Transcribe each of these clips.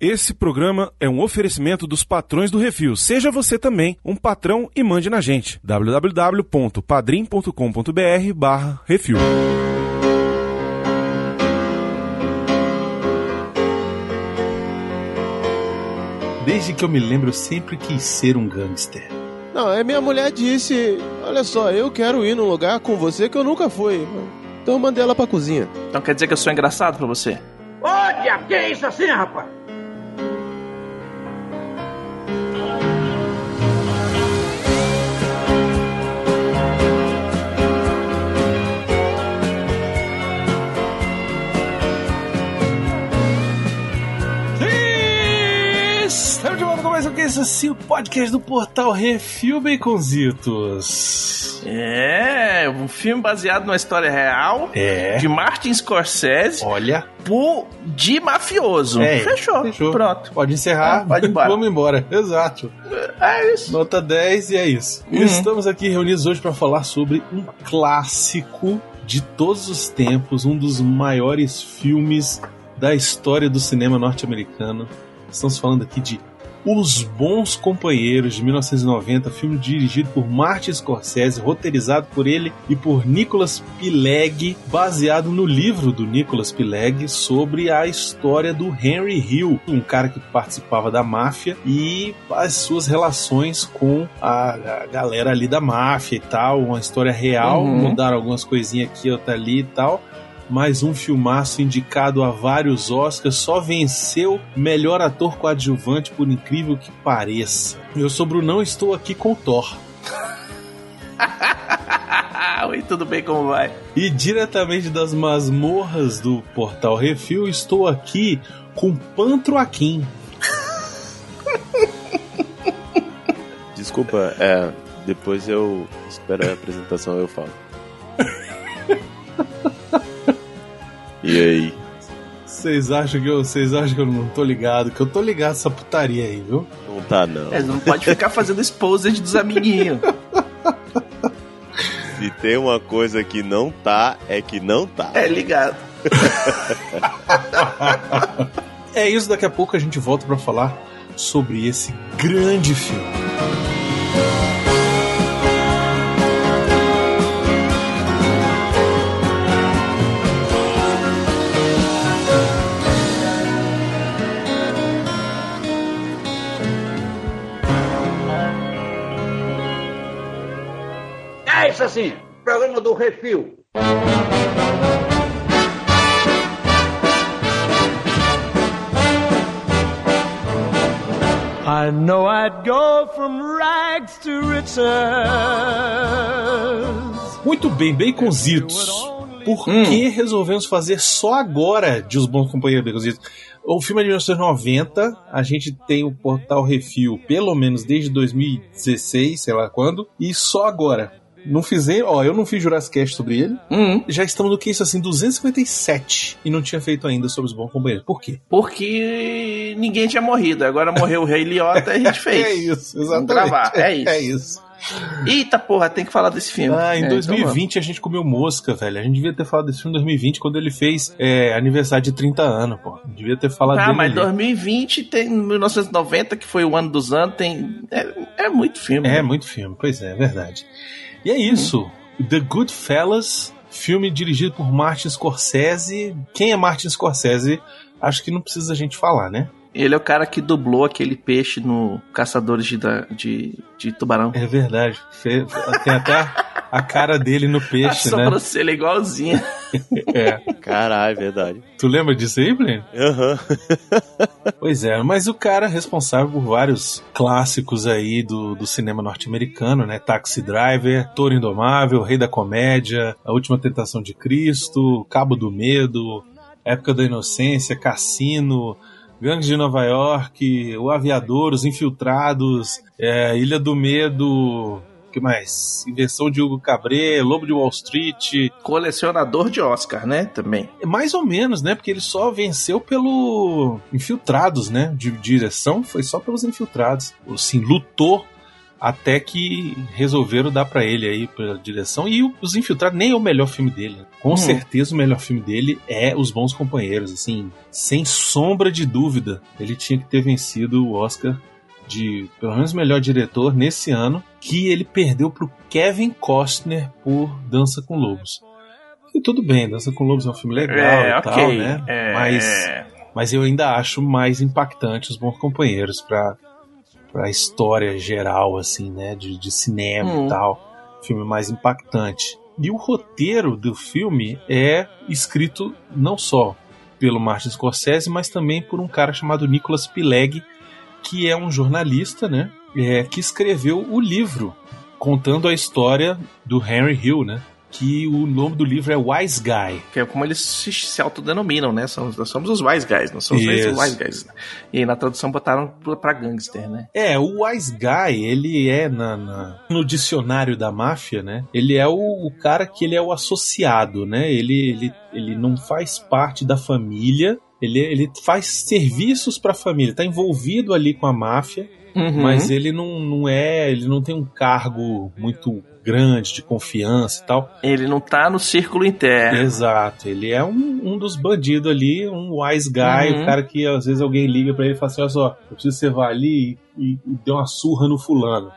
Esse programa é um oferecimento dos patrões do Refil. Seja você também um patrão e mande na gente. www.padrim.com.br barra Refil. Desde que eu me lembro, eu sempre quis ser um gangster. Não, é minha mulher disse: Olha só, eu quero ir num lugar com você que eu nunca fui. Então eu mandei ela pra cozinha. Então quer dizer que eu sou engraçado pra você? Ô, diabo, que é isso assim, rapaz? Estamos volta com mais que isso assim, o podcast do portal Refil Baconzitos. É, um filme baseado numa história real É. de Martin Scorsese Olha. por, de mafioso. É, fechou, fechou. Pronto. Pode encerrar. Ah, pode embora. Vamos embora. Exato. É isso. Nota 10 e é isso. Uhum. Estamos aqui reunidos hoje para falar sobre um clássico de todos os tempos, um dos maiores filmes da história do cinema norte-americano. Estamos falando aqui de Os Bons Companheiros de 1990, filme dirigido por Martin Scorsese, roteirizado por ele e por Nicholas Pileggi, baseado no livro do Nicholas Pileggi sobre a história do Henry Hill, um cara que participava da máfia e as suas relações com a, a galera ali da máfia e tal, uma história real, Uhum. mudaram algumas coisinhas aqui, outra ali e tal mais um filmaço indicado a vários Oscars, só venceu melhor ator coadjuvante, por incrível que pareça. Eu sou Brunão estou aqui com o Thor. Oi, tudo bem, como vai? E diretamente das masmorras do Portal Refil, estou aqui com Pantroaquim. Desculpa, é. Depois eu espero a apresentação eu falo. E aí? Vocês acham que eu, vocês acham que eu não tô ligado? Que eu tô ligado essa putaria aí, viu? Não tá não. É, não pode ficar fazendo exposed dos amiguinhos. Se tem uma coisa que não tá, é que não tá. É, ligado. É isso, daqui a pouco a gente volta pra falar sobre esse grande filme. É isso assim, programa do Refil. I know I'd go from rags to riches. Muito bem, Baconzitos. Por Hum. que resolvemos fazer só agora de Os Bons Companheiros Baconzitos? O filme é de 1990, a gente tem o portal Refil pelo menos desde 2016, sei lá quando, e só agora. Não fizer, ó, eu não fiz Jurassic Cast sobre ele. Hum, Já estamos no que isso assim, 257 e não tinha feito ainda sobre os bons companheiros. Por quê? porque ninguém tinha morrido. Agora morreu o Rei Liotta e a gente fez. É isso, Vamos exatamente. gravar, é isso. É isso. Eita porra, tem que falar desse filme. Ah, em É, então 2020 a gente comeu mosca, velho. A gente devia ter falado desse filme em 2020 quando ele fez é, aniversário de 30 anos, pô. Devia ter falado vamos. Ah, dele. mas ali. 2020 tem 1990, que foi o ano dos anos, tem. É, é muito filme. É né? muito filme, pois é, é verdade. E é isso. The Goodfellas, filme dirigido por Martin Scorsese. Quem é Martin Scorsese? Acho que não precisa a gente falar, né? Ele é o cara que dublou aquele peixe no Caçadores de, de, de Tubarão. É verdade. Fe- Tem até a, a cara dele no a peixe, né? sobrancelha é igualzinha. É. Caralho, é verdade. Tu lembra disso aí, Plínio? Aham. Pois é, mas o cara é responsável por vários clássicos aí do, do cinema norte-americano, né? Taxi Driver, Toro Indomável, Rei da Comédia, A Última Tentação de Cristo, Cabo do Medo, Época da Inocência, Cassino, Gangues de Nova York, O Aviador, Os Infiltrados, é, Ilha do Medo, que mais? Invenção de Hugo Cabré, Lobo de Wall Street, Colecionador de Oscar, né? Também. mais ou menos, né? Porque ele só venceu pelo Infiltrados, né? De direção foi só pelos Infiltrados. Assim, lutou Até que resolveram dar pra ele aí pela direção. E Os Infiltrados nem é o melhor filme dele. Com Hum. certeza o melhor filme dele é Os Bons Companheiros. Assim, sem sombra de dúvida, ele tinha que ter vencido o Oscar de pelo menos melhor diretor nesse ano, que ele perdeu pro Kevin Costner por Dança com Lobos. E tudo bem, Dança com Lobos é um filme legal É, e ok. tal, né? É, Mas mas eu ainda acho mais impactante os bons companheiros para para a história geral assim, né, de, de cinema Hum. e tal, filme mais impactante. E o roteiro do filme é escrito não só pelo Martin Scorsese, mas também por um cara chamado Nicholas Pileggi, que é um jornalista, né, é, que escreveu o livro contando a história do Henry Hill, né? Que o nome do livro é Wise Guy. Que é como eles se, se autodenominam, né? Somos, nós somos os wise guys, não somos os wise guys. né? E aí na tradução botaram pra- gangster, né? É, o Wise Guy, ele é na, na- no dicionário da máfia, né? Ele é o, o cara que ele é o associado, né? Ele, ele, ele não faz parte da família, ele, ele faz serviços pra família, tá envolvido ali com a máfia, Uhum. mas ele não, não é, ele não tem um cargo muito grande de confiança e tal. Ele não tá no círculo interno. Exato, ele é um, um dos bandidos ali, um wise guy, Uhum. o cara que às vezes alguém liga pra ele e fala assim: olha só, eu preciso que você vá ali e, e dê uma surra no fulano.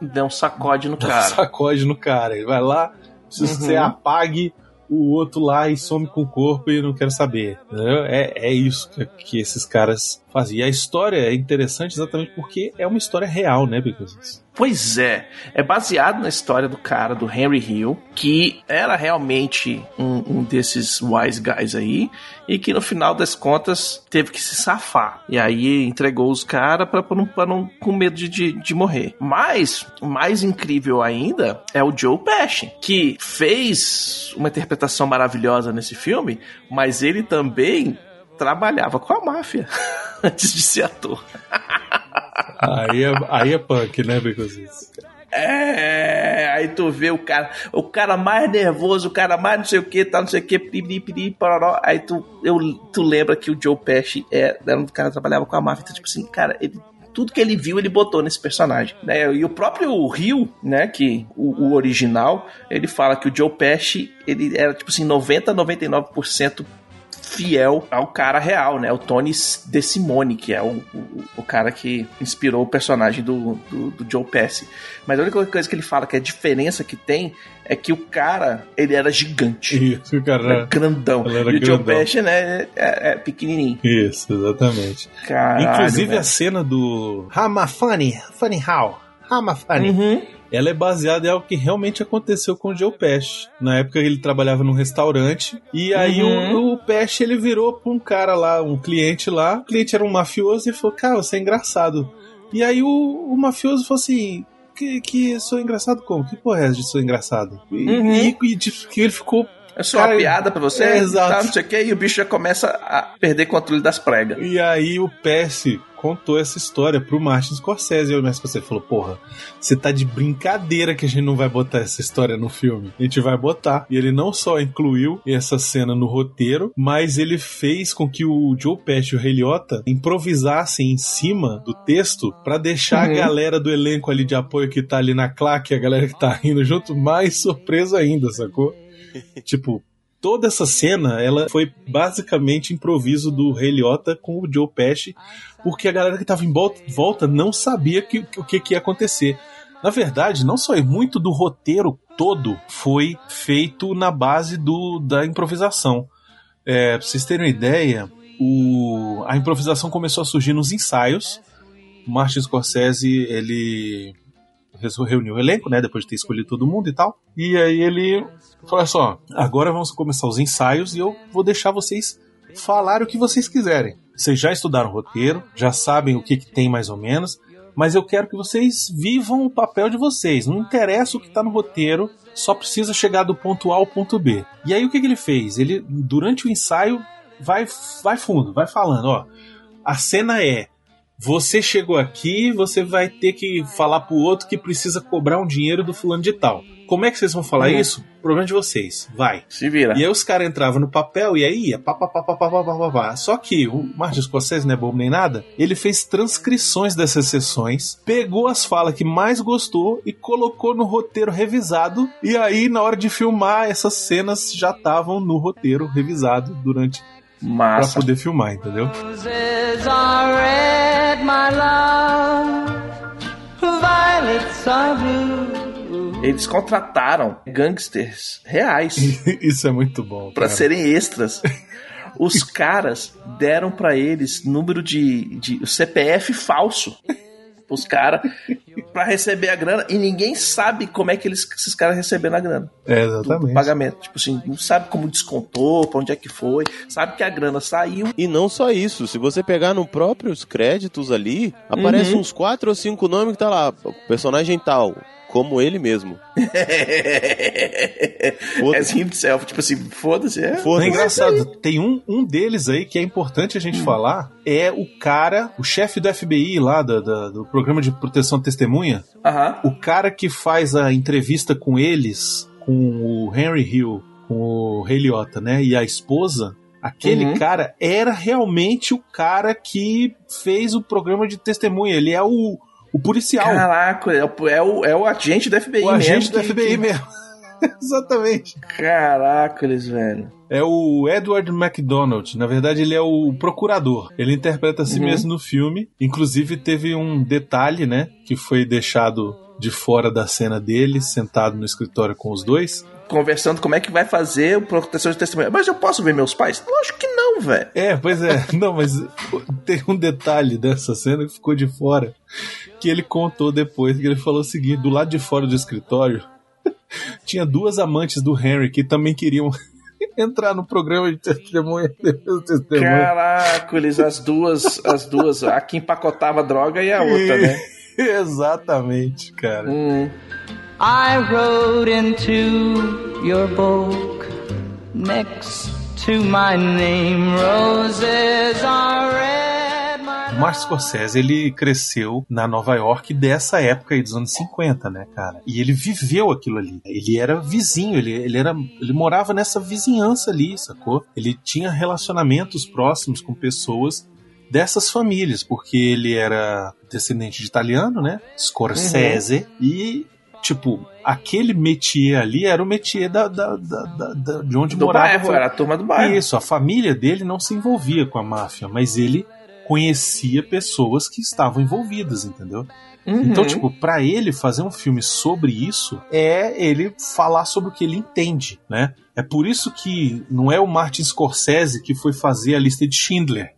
Deu um sacode no Dá um cara. sacode no cara. Ele vai lá, precisa que Uhum. você apague o outro lá e some com o corpo e não quero saber. É, é isso que, que esses caras faziam. E a história é interessante exatamente porque é uma história real, né, Bicos? Pois é, é baseado na história do cara, do Henry Hill, que era realmente um, um desses wise guys aí, e que no final das contas teve que se safar. E aí entregou os caras pra, pra não, pra não com medo de, de, de morrer. Mas, mais incrível ainda é o Joe Pesci, que fez uma interpretação maravilhosa nesse filme, mas ele também trabalhava com a máfia antes de ser ator. Aí é, aí é punk, né, Bicos? É, aí tu vê o cara, o cara mais nervoso, o cara mais não sei o que, tá não sei o que, piriri, piriri, pororó. Aí tu, eu, tu lembra que o Joe Pesci é, era um cara que trabalhava com a máfia, então, tipo assim, cara, ele tudo que ele viu, ele botou nesse personagem. Né? E o próprio Rio, né, que o, o original, ele fala que o Joe Pesci, ele era tipo assim, 90, 99% fiel ao cara real, né? O Tony DeSimone, que é o, o, o cara que inspirou o personagem do, do, do Joe Pesci. Mas a única coisa que ele fala que a diferença que tem é que o cara, ele era gigante. Isso, o Era cara. grandão. Ele era e o Joe grandão. Pesci, né, é, é pequenininho. Isso, exatamente. Caralho, Inclusive velho. a cena do Hama Funny, Funny How, Hama Funny, Uhum. Ela é baseada em algo que realmente aconteceu com o Joe Pesci. Na época ele trabalhava num restaurante e aí Uhum. o, o Pesci ele virou pra um cara lá, um cliente lá, o cliente era um mafioso e falou, cara, você é engraçado. E aí o, o mafioso falou assim, que, que sou engraçado como? Que porra é de sou engraçado? E, Uhum. e, e ele ficou É só Cara, uma piada pra você, é, exato. tá, não sei o que, e o bicho já começa a perder controle das pregas. E aí o Pesci contou essa história pro Martin Scorsese. E o Martin Scorsese falou, porra, você tá de brincadeira que a gente não vai botar essa história no filme. A gente vai botar. E ele não só incluiu essa cena no roteiro, mas ele fez com que o Joe Pesci e o Ray Liotta improvisassem em cima do texto pra deixar Uhum. a galera do elenco ali de apoio que tá ali na claque, a galera que tá rindo junto, mais surpresa ainda, sacou? tipo, toda essa cena, ela foi basicamente improviso do Ray Liotta com o Joe Pesci, porque a galera que tava em volta, não sabia o que, que ia acontecer. Na verdade, não só muito do roteiro todo foi feito na base do, da improvisação. É, pra vocês terem uma ideia, o, a improvisação começou a surgir nos ensaios. O Martin Scorsese, ele reuniu o elenco, né, depois de ter escolhido todo mundo e tal. E aí ele falou assim, ó, agora vamos começar os ensaios e eu vou deixar vocês falarem o que vocês quiserem. Vocês já estudaram o roteiro, já sabem o que, que tem mais ou menos, mas eu quero que vocês vivam o papel de vocês. Não interessa o que está no roteiro, só precisa chegar do ponto A ao ponto B. E aí o que, que ele fez? Ele, durante o ensaio, vai, vai fundo, vai falando, ó. A cena é: você chegou aqui, você vai ter que falar pro outro que precisa cobrar um dinheiro do fulano de tal. como é que vocês vão falar Uhum. isso? Problema de vocês. Vai. Se vira. E aí os caras entravam no papel e aí ia pá, pá, pá, pá, pá, pá, pá, pá. Só que o Martin Scorsese não é bobo nem nada. Ele fez transcrições dessas sessões, pegou as falas que mais gostou e colocou no roteiro revisado. E aí, na hora de filmar, essas cenas já estavam no roteiro revisado durante pra Massa. poder filmar, entendeu? Eles contrataram gangsters reais Isso é muito bom. pra cara. serem extras. Os caras deram pra eles número de, de CPF falso. Os caras pra receber a grana e ninguém sabe como é que eles, esses caras receberam a grana. É, do exatamente. pagamento. Tipo assim, não sabe como descontou, pra onde é que foi, sabe que a grana saiu. E não só isso, se você pegar no próprios créditos ali, aparece Uhum. uns quatro ou cinco nomes que tá lá, personagem tal, como ele mesmo. As himself, tipo assim, foda-se, é. Não é engraçado, tem um, um deles aí que é importante a gente falar, é o cara, o chefe do FBI lá, da- da- do programa de proteção de testemunha, Aham. o cara que faz a entrevista com eles, com o Henry Hill, com o Ray Liotta, né, e a esposa, aquele Uhum. cara era realmente o cara que fez o programa de testemunha, ele é o, o policial, Caraca, é o, é, o, o agente do FBI o mesmo. agente do que- FBI que- mesmo. Exatamente. Caraca, eles, velho. É o Edward MacDonald. Na verdade, ele é o procurador. Ele interpreta a si Uhum. mesmo no filme. Inclusive, teve um detalhe, né? Que foi deixado de fora da cena dele, sentado no escritório com os dois. Conversando como é que vai fazer o proteção de testemunha. Mas eu posso ver meus pais? Lógico que não, velho. É, pois é. Não, mas tem um detalhe dessa cena que ficou de fora. Que ele contou depois, que ele falou o seguinte: do lado de fora do escritório, tinha duas amantes do Henry que também queriam entrar no programa de testemunha. de eles, as duas, as duas, a que empacotava a droga e a outra, né? Exatamente, cara. Hum. I rode into your book next to my name. Roses are red, my Martin Scorsese, ele cresceu na Nova York dessa época aí dos anos 50, né, cara? E ele viveu aquilo ali. Ele era vizinho, ele, ele, era, ele morava nessa vizinhança ali, sacou? Ele tinha relacionamentos próximos com pessoas dessas famílias, porque ele era descendente de italiano, né? Scorsese. E, tipo, aquele métier ali era o métier da, da, da, da- de onde Do morava. bairro, era a turma do bairro. Isso, a família dele não se envolvia com a máfia, mas ele conhecia pessoas que estavam envolvidas, entendeu? Uhum. Então, tipo, pra ele fazer um filme sobre isso é ele falar sobre o que ele entende, né? É por isso que não é o Martin Scorsese que foi fazer a lista de Schindler.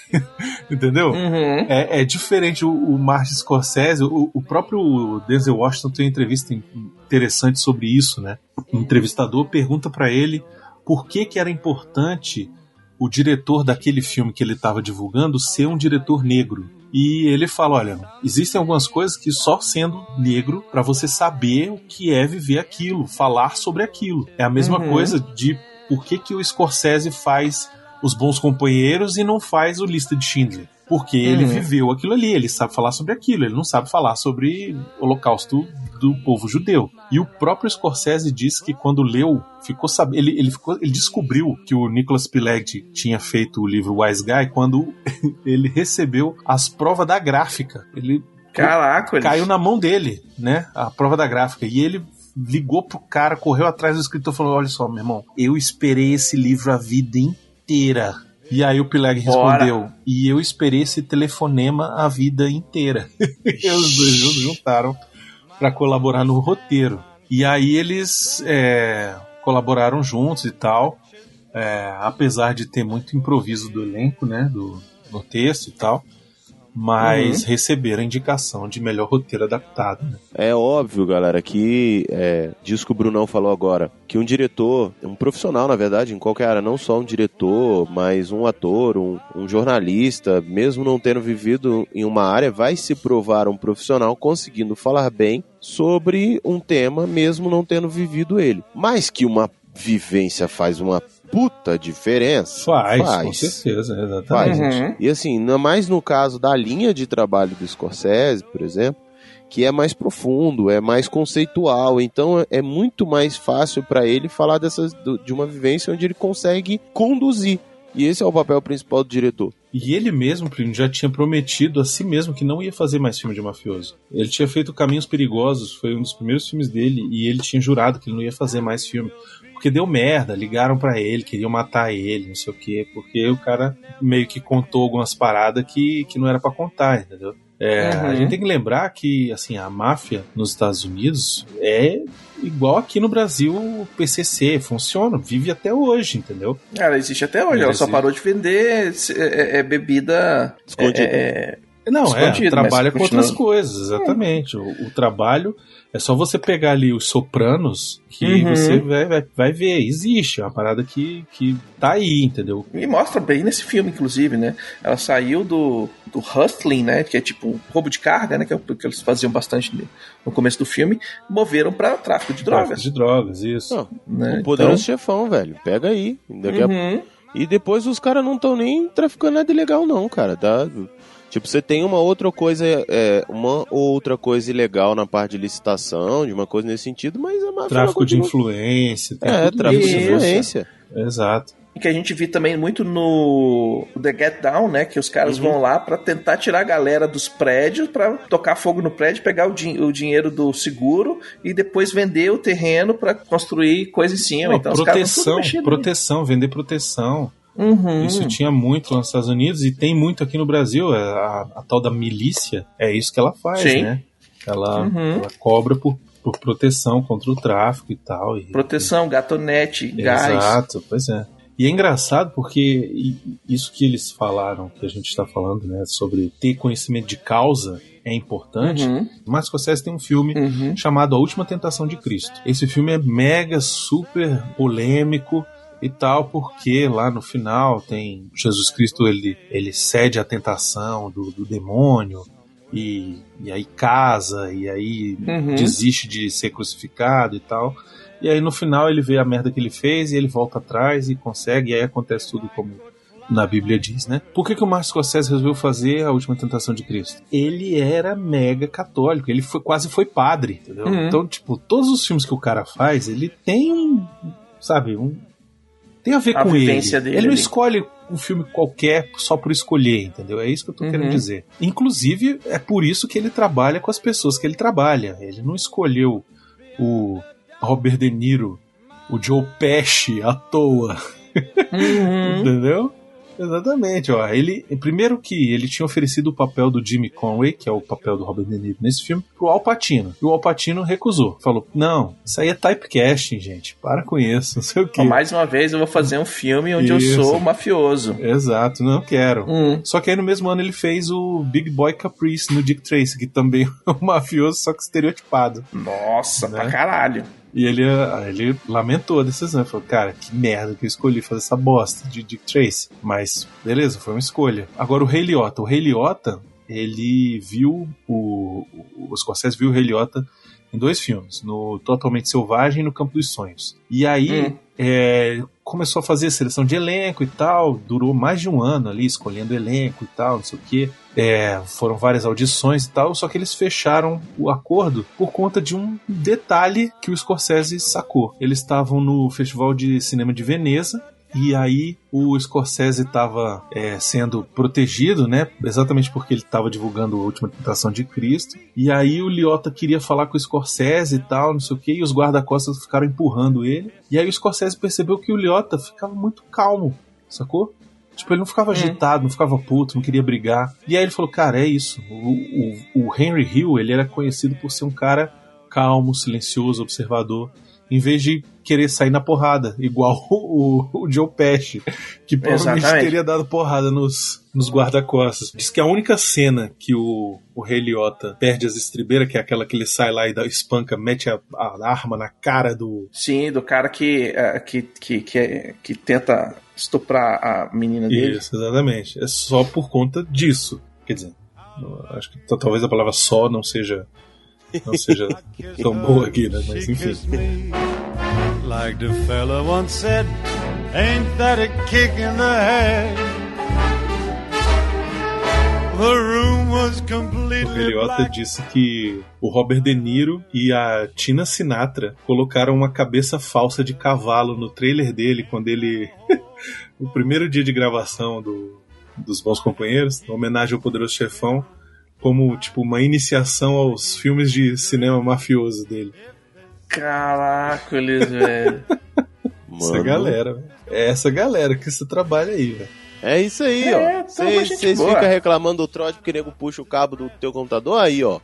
entendeu? Uhum. É, é diferente o, o Martin Scorsese, o, o próprio Denzel Washington tem uma entrevista in- interessante sobre isso, né? O entrevistador pergunta pra ele por que que era importante o diretor daquele filme que ele estava divulgando ser um diretor negro. E ele fala, olha, existem algumas coisas que só sendo negro pra você saber o que é viver aquilo, falar sobre aquilo. É a mesma Uhum. coisa de por que que o Scorsese faz os bons companheiros e não faz o lista de Schindler. Porque ele Uhum. viveu aquilo ali, ele sabe falar sobre aquilo, ele não sabe falar sobre o holocausto do povo judeu. E o próprio Scorsese disse que quando leu, ficou sabendo, ele, ele, ficou, ele descobriu que o Nicholas Pileggi tinha feito o livro Wise Guy quando ele recebeu as provas da gráfica. Ele Caraca, eles... caiu na mão dele, né? A prova da gráfica. E ele ligou pro cara, correu atrás do escritor e falou: Olha só, meu irmão, eu esperei esse livro a vida inteira. E aí o Pileg respondeu: E eu esperei esse telefonema a vida inteira. e os dois juntaram para colaborar no roteiro. E aí eles é, colaboraram juntos e tal. é, apesar de ter muito improviso do elenco, né? Do, no texto e tal. Mas receberam a indicação de melhor roteiro adaptado. Né? É óbvio, galera, que é, disso que o Brunão falou agora, que um diretor, um profissional, na verdade, em qualquer área, não só um diretor, mas um ator, um, um jornalista, mesmo não tendo vivido em uma área, vai se provar um profissional conseguindo falar bem sobre um tema, mesmo não tendo vivido ele. Mas que uma vivência faz uma puta diferença. Faz, com certeza, exatamente. Uhum. E assim, ainda mais no caso da linha de trabalho do Scorsese, por exemplo, que é mais profundo, é mais conceitual. Então é- é muito mais fácil para ele falar dessas, de uma vivência onde ele consegue conduzir. E esse é o papel principal do diretor. E ele mesmo, Plínio, já tinha prometido a si mesmo que não ia fazer mais filme de mafioso. Ele tinha feito Caminhos Perigosos, foi um dos primeiros filmes dele, e ele tinha jurado que ele não ia fazer mais filme. Porque deu merda, ligaram pra ele, queriam matar ele, não sei o quê, porque o cara meio que contou algumas paradas que, que não era pra contar, entendeu? É, A Uhum. gente tem que lembrar que, assim, a máfia nos Estados Unidos é igual aqui no Brasil o PCC, funciona, vive até hoje, entendeu? Ela existe até hoje, ela só parou de vender é, é, bebida Escondida. é, Não, Escondido, é, trabalha com continua. outras coisas, exatamente. O, o trabalho é só você pegar ali os sopranos que Uhum. você vai, vai, vai ver. Existe, é uma parada que, que tá aí, entendeu? E mostra bem nesse filme, inclusive, né? Ela saiu do, do hustling, né? Que é tipo um roubo de carga, né? Que é o que eles faziam bastante no começo do filme. Moveram pra tráfico de Tráfico drogas. de drogas, isso. Não, Né? o poderoso chefão, velho. Pega aí. Daqui a- Uhum. E depois os caras não estão nem traficando nada ilegal, não, cara. Dá... Tipo, você tem uma outra coisa, é, uma outra coisa ilegal na parte de licitação, de uma coisa nesse sentido, mas a máfia Tráfico de influência. É, tráfico de isso. influência. Exato. E que a gente viu também muito no The Get Down, né? Que os caras Uhum. vão lá pra tentar tirar a galera dos prédios, pra tocar fogo no prédio, pegar o, din- o dinheiro do seguro e depois vender o terreno pra construir coisa em cima. Não, então, proteção, proteção, vender proteção. Uhum. Isso tinha muito lá nos Estados Unidos e tem muito aqui no Brasil. é, A, a tal da milícia é isso que ela faz, Sim. né? Ela, Uhum. ela cobra por, por proteção contra o tráfico e tal. E, Proteção, gatonete, gás. Exato, pois é. E é engraçado porque isso que eles falaram, que a gente está falando, né, sobre ter conhecimento de causa é importante. Uhum. Martin Scorsese tem um filme Uhum. chamado A Última Tentação de Cristo. Esse filme é mega, super polêmico e tal, porque lá no final tem Jesus Cristo, ele, ele cede à tentação do, do demônio e, e aí casa, e aí Uhum. desiste de ser crucificado e tal. E aí no final ele vê a merda que ele fez e ele volta atrás e consegue, e aí acontece tudo como na Bíblia diz, né? Por que, que o Martin Scorsese resolveu fazer a última tentação de Cristo? Ele era mega católico, ele foi, quase foi padre, entendeu? Uhum. Então, tipo, todos os filmes que o cara faz, ele tem um, sabe, um tem a ver A com ele. dele ele não escolhe um filme qualquer só por escolher, entendeu? É isso que eu tô Uhum. querendo dizer. Inclusive, é por isso que ele trabalha com as pessoas que ele trabalha. Ele não escolheu o Robert De Niro, o Joe Pesci à toa. Uhum. Entendeu? Exatamente, ó. Ele, primeiro que ele tinha oferecido o papel do Jimmy Conway, que é o papel do Robert De Niro nesse filme, pro Al Pacino. E o Al Pacino recusou. Falou: "Não, isso aí é typecasting, gente. Para com isso, não sei o quê". Mais uma vez eu vou fazer um filme onde Isso. eu sou mafioso. Exato, não quero. Hum. Só que aí no mesmo ano ele fez o Big Boy Caprice no Dick Tracy, que também é um mafioso, só que estereotipado. Nossa, Né? pra caralho. E ele, ele lamentou a decisão. Falou, cara, que merda que eu escolhi fazer essa bosta de Dick Tracy. Mas, beleza, foi uma escolha. Agora, o Rei Liotta. O Rei Liotta, ele viu o... O Scorsese viu o Rei Liotta em dois filmes. No Totalmente Selvagem e no Campo dos Sonhos. E aí, Hum. é, começou a fazer seleção de elenco e tal. Durou mais de um ano ali, escolhendo elenco e tal, não sei o quê. É, foram várias audições e tal, só que eles fecharam o acordo por conta de um detalhe que o Scorsese sacou. Eles estavam no Festival de Cinema de Veneza e aí o Scorsese estava sendo protegido, né? Exatamente porque ele estava divulgando a Última Tentação de Cristo. E aí o Liotta queria falar com o Scorsese e tal, não sei o que, e os guarda-costas ficaram empurrando ele. E aí o Scorsese percebeu que o Liotta ficava muito calmo, sacou? Tipo, ele não ficava agitado, não ficava puto, não queria brigar. E aí ele falou, cara, é isso. O, o, o Henry Hill, ele era conhecido por ser um cara calmo, silencioso, observador, em vez de querer sair na porrada, igual o, o Joe Pesci, que provavelmente Exatamente. teria dado porrada nos, nos guarda-costas. Diz que a única cena que o, o Rei Liotta perde as estribeiras, que é aquela que ele sai lá e dá, espanca, mete a, a arma na cara do, Sim, do cara que, eh, que, que, que, é- que tenta estuprar a menina dele. Isso, exatamente. É só por conta disso. Quer dizer, acho que talvez a palavra só não seja não seja tão boa aqui, né? Mas enfim. like the fella once said, ain't that a kick in the head? The room was O completely Eliota black. disse que o Robert De Niro e a Tina Sinatra colocaram uma cabeça falsa de cavalo no trailer dele quando ele. no primeiro dia de gravação do, dos Bons Companheiros, em homenagem ao Poderoso Chefão, como tipo uma iniciação aos filmes de cinema mafioso dele. Caracoles, velho. Essa galera, velho. É essa galera que você trabalha aí, velho. É isso aí, É, ó. Vocês ficam reclamando do trote porque o nego puxa o cabo do teu computador aí, ó.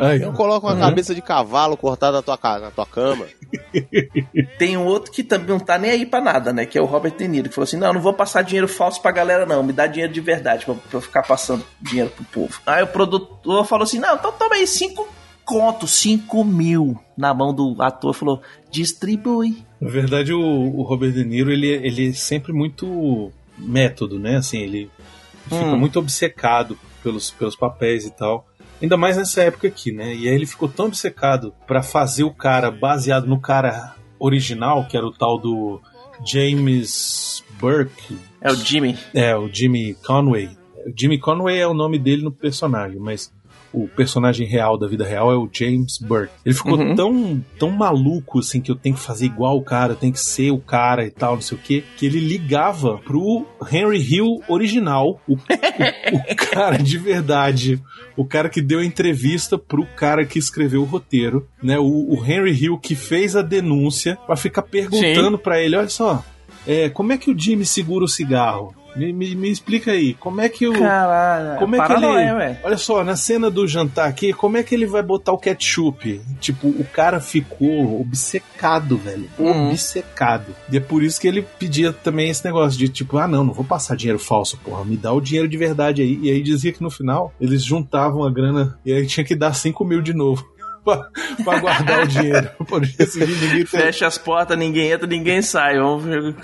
Aí, Eu coloco uma Uhum. cabeça de cavalo cortada na tua, na tua cama. Tem um outro que também não tá nem aí pra nada, né? Que é o Robert De Niro, que falou assim: não, não vou passar dinheiro falso pra galera, não. Me dá dinheiro de verdade pra, pra eu ficar passando dinheiro pro povo. Aí o produtor falou assim: não, então toma aí cinco conto, cinco mil na mão do ator. Falou: distribui. Na verdade, o, o Robert De Niro, ele, ele é sempre muito método, né? Assim, ele fica Hum. muito obcecado pelos, pelos papéis e tal. Ainda mais nessa época aqui, né? E aí ele ficou tão obcecado pra fazer o cara baseado no cara original, que era o tal do James Burke. É o Jimmy. É, o Jimmy Conway. Jimmy Conway é o nome dele no personagem, mas o personagem real da vida real é o James Burke. Ele ficou Uhum. tão, tão maluco assim que eu tenho que fazer igual o cara, eu tenho que ser o cara e tal, não sei o que, que ele ligava pro Henry Hill original, o, o, o cara de verdade, o cara que deu a entrevista pro cara que escreveu o roteiro, né? O, o Henry Hill que fez a denúncia pra ficar perguntando pra ele, olha só, é, como é que o Jimmy segura o cigarro? Me, me, me explica aí, como é que o. Caralho. Como é que ele. Olha só, na cena do jantar aqui, como é que ele vai botar o ketchup? Tipo, o cara ficou obcecado, velho. Uhum. Obcecado. E é por isso que ele pedia também esse negócio de tipo, ah, não, não vou passar dinheiro falso, porra, me dá o dinheiro de verdade aí. E aí dizia que no final eles juntavam a grana e aí tinha que dar 5 mil de novo. Pra, pra guardar o dinheiro. Por isso ninguém tem- Fecha as portas, ninguém entra, ninguém sai. Vamos ver.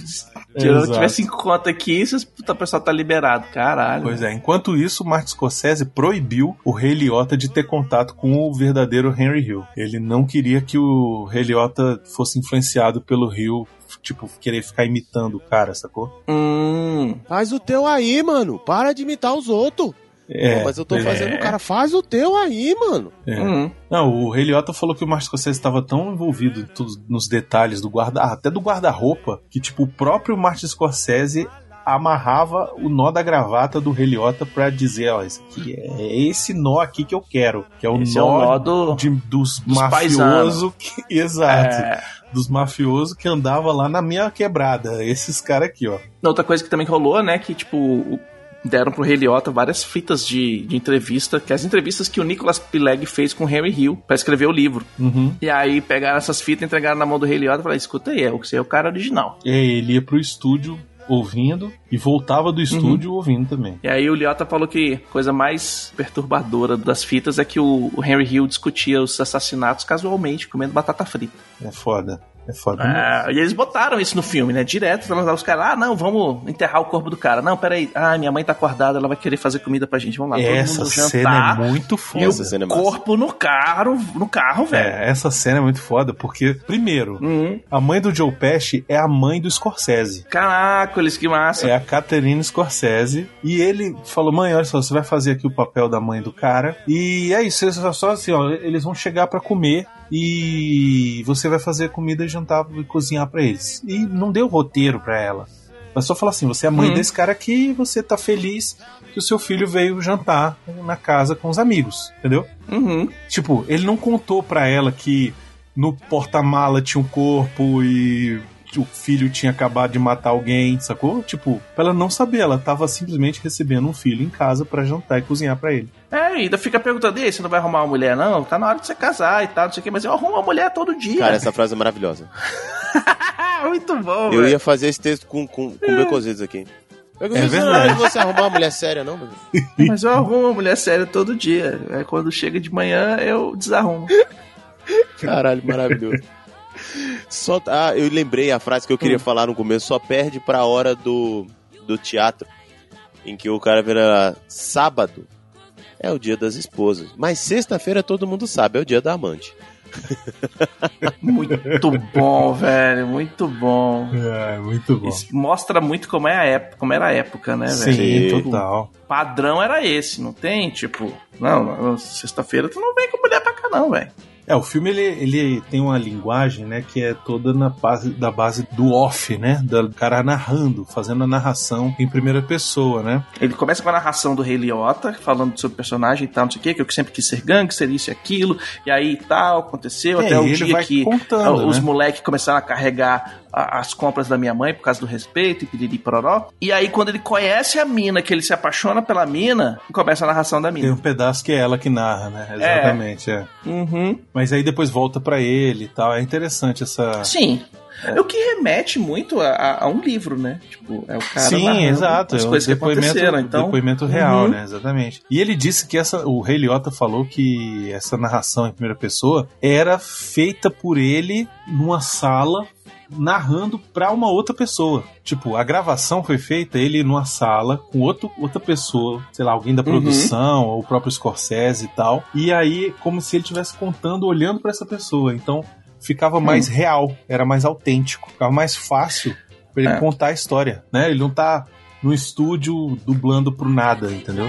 Se eu tiver cinco contas aqui, puta pessoal tá liberado. Caralho. Pois é, enquanto isso, Martin Scorsese proibiu o Rei Liotta de ter contato com o verdadeiro Henry Hill. Ele não queria que o Rei Liotta fosse influenciado pelo Hill, tipo, querer ficar imitando o cara, sacou? Hum. Faz o teu aí, mano. Para de imitar os outros. É, Pô, mas eu tô é. fazendo, Cara, faz o teu aí, mano. É. Hum. Não, o Rei Liotta falou que o Martin Scorsese estava tão envolvido em tudo- nos detalhes do guarda, até do guarda-roupa, que tipo o próprio Martin Scorsese amarrava o nó da gravata do Rei Liotta pra dizer, ó, esse aqui é esse nó aqui que eu quero, que é o Esse é o nó, nó do- de- dos, dos mafiosos, que- exato, É. dos mafiosos que andava lá na minha quebrada, esses caras aqui, ó. Outra coisa que também rolou, né, que tipo, o- deram pro Rei Liotta várias fitas de, de entrevista, que é as entrevistas que o Nicholas Pilegg fez com o Henry Hill pra escrever o livro. Uhum. E aí pegaram essas fitas, entregaram na mão do Rei Liotta e falaram, escuta aí, é, você é o cara original. E aí ele ia pro estúdio ouvindo e voltava do estúdio ouvindo também. E aí o Liotta falou que a coisa mais perturbadora das fitas é que o, o Henry Hill discutia os assassinatos casualmente, comendo batata frita. É foda. É foda. Ah, e eles botaram isso no filme, né? Direto, os caras, ah, não, vamos enterrar o corpo do cara. Não, peraí, ah, minha mãe tá acordada, ela vai querer fazer comida pra gente. Vamos lá, Essa todo mundo cena jantar. é muito E foda. Essa cena é o corpo no carro, no carro, velho. É, essa cena é muito foda porque, primeiro, Uhum. a mãe do Joe Pesci é a mãe do Scorsese. Caraca, eles que massa. É a Catherine Scorsese. E ele falou: Mãe, olha só, você vai fazer aqui o papel da mãe do cara. E é isso, é só, só assim, ó. Eles vão chegar pra comer e você vai fazer comida, jantar e cozinhar pra eles. E não deu roteiro pra ela. Ela só falou assim: você é a mãe Uhum. desse cara aqui e você tá feliz que o seu filho veio jantar na casa com os amigos, entendeu? Uhum. Tipo, ele não contou pra ela que no porta-mala tinha um corpo e o filho tinha acabado de matar alguém, sacou? Tipo, pra ela não saber, ela tava simplesmente recebendo um filho em casa pra jantar e cozinhar pra ele. É, e ainda fica perguntando, e aí, você não vai arrumar uma mulher, não? Tá na hora de você casar e tal, não sei o que, mas eu arrumo uma mulher todo dia. Cara, essa frase é maravilhosa. Muito bom, Eu velho. ia fazer esse texto com, com, com Becositos aqui. Becositos, É não verdade. é de você arrumar uma mulher séria, não, meu? Mas eu arrumo uma mulher séria todo dia. É quando chega de manhã, eu desarrumo. Caralho, maravilhoso. Só, ah, eu lembrei a frase que eu queria falar no começo. Só perde pra hora do, do teatro, em que o cara vira sábado é o dia das esposas, mas sexta-feira todo mundo sabe é o dia da amante. Muito bom, velho. Muito bom. É, muito bom. Isso mostra muito como é a época, como era a época, né, velho? Sim, total. O padrão era esse, não tem? Tipo, não, não, sexta-feira tu não vem com mulher pra cá, não, velho. É, o filme ele, ele tem uma linguagem, né, que é toda na base da base do off, né, do cara narrando, fazendo a narração em primeira pessoa, né? Ele começa com a narração do Rei Liotta, falando sobre o personagem e tal, não sei o quê, que eu sempre quis ser gangster, isso e aquilo, e aí tal, aconteceu, É, até o dia que contando, os né? moleques começaram a carregar a- as compras da minha mãe por causa do respeito e piriri pororó. E aí, quando ele conhece a mina, que ele se apaixona pela mina, começa a narração da Tem mina. um pedaço que é ela que narra, né? Exatamente, é. Uhum. Mas aí depois volta pra ele e tal. É interessante essa. Sim. É. O que remete muito a, a- a um livro, né? Tipo, é o cara Sim, exato. as é um coisas que depoimento, aconteceram. Então, depoimento real, Uhum. né? Exatamente. E ele disse que essa, o Rei Liotta falou que essa narração em primeira pessoa era feita por ele numa sala narrando pra uma outra pessoa. Tipo, a gravação foi feita ele numa sala com outro, outra pessoa, sei lá, alguém da Uhum. produção, ou o próprio Scorsese e tal. E aí, como se ele estivesse contando, olhando pra essa pessoa. Então, ficava mais real, era mais autêntico, ficava mais fácil pra ele É. contar a história, né? Ele não tá no estúdio dublando pro nada, entendeu?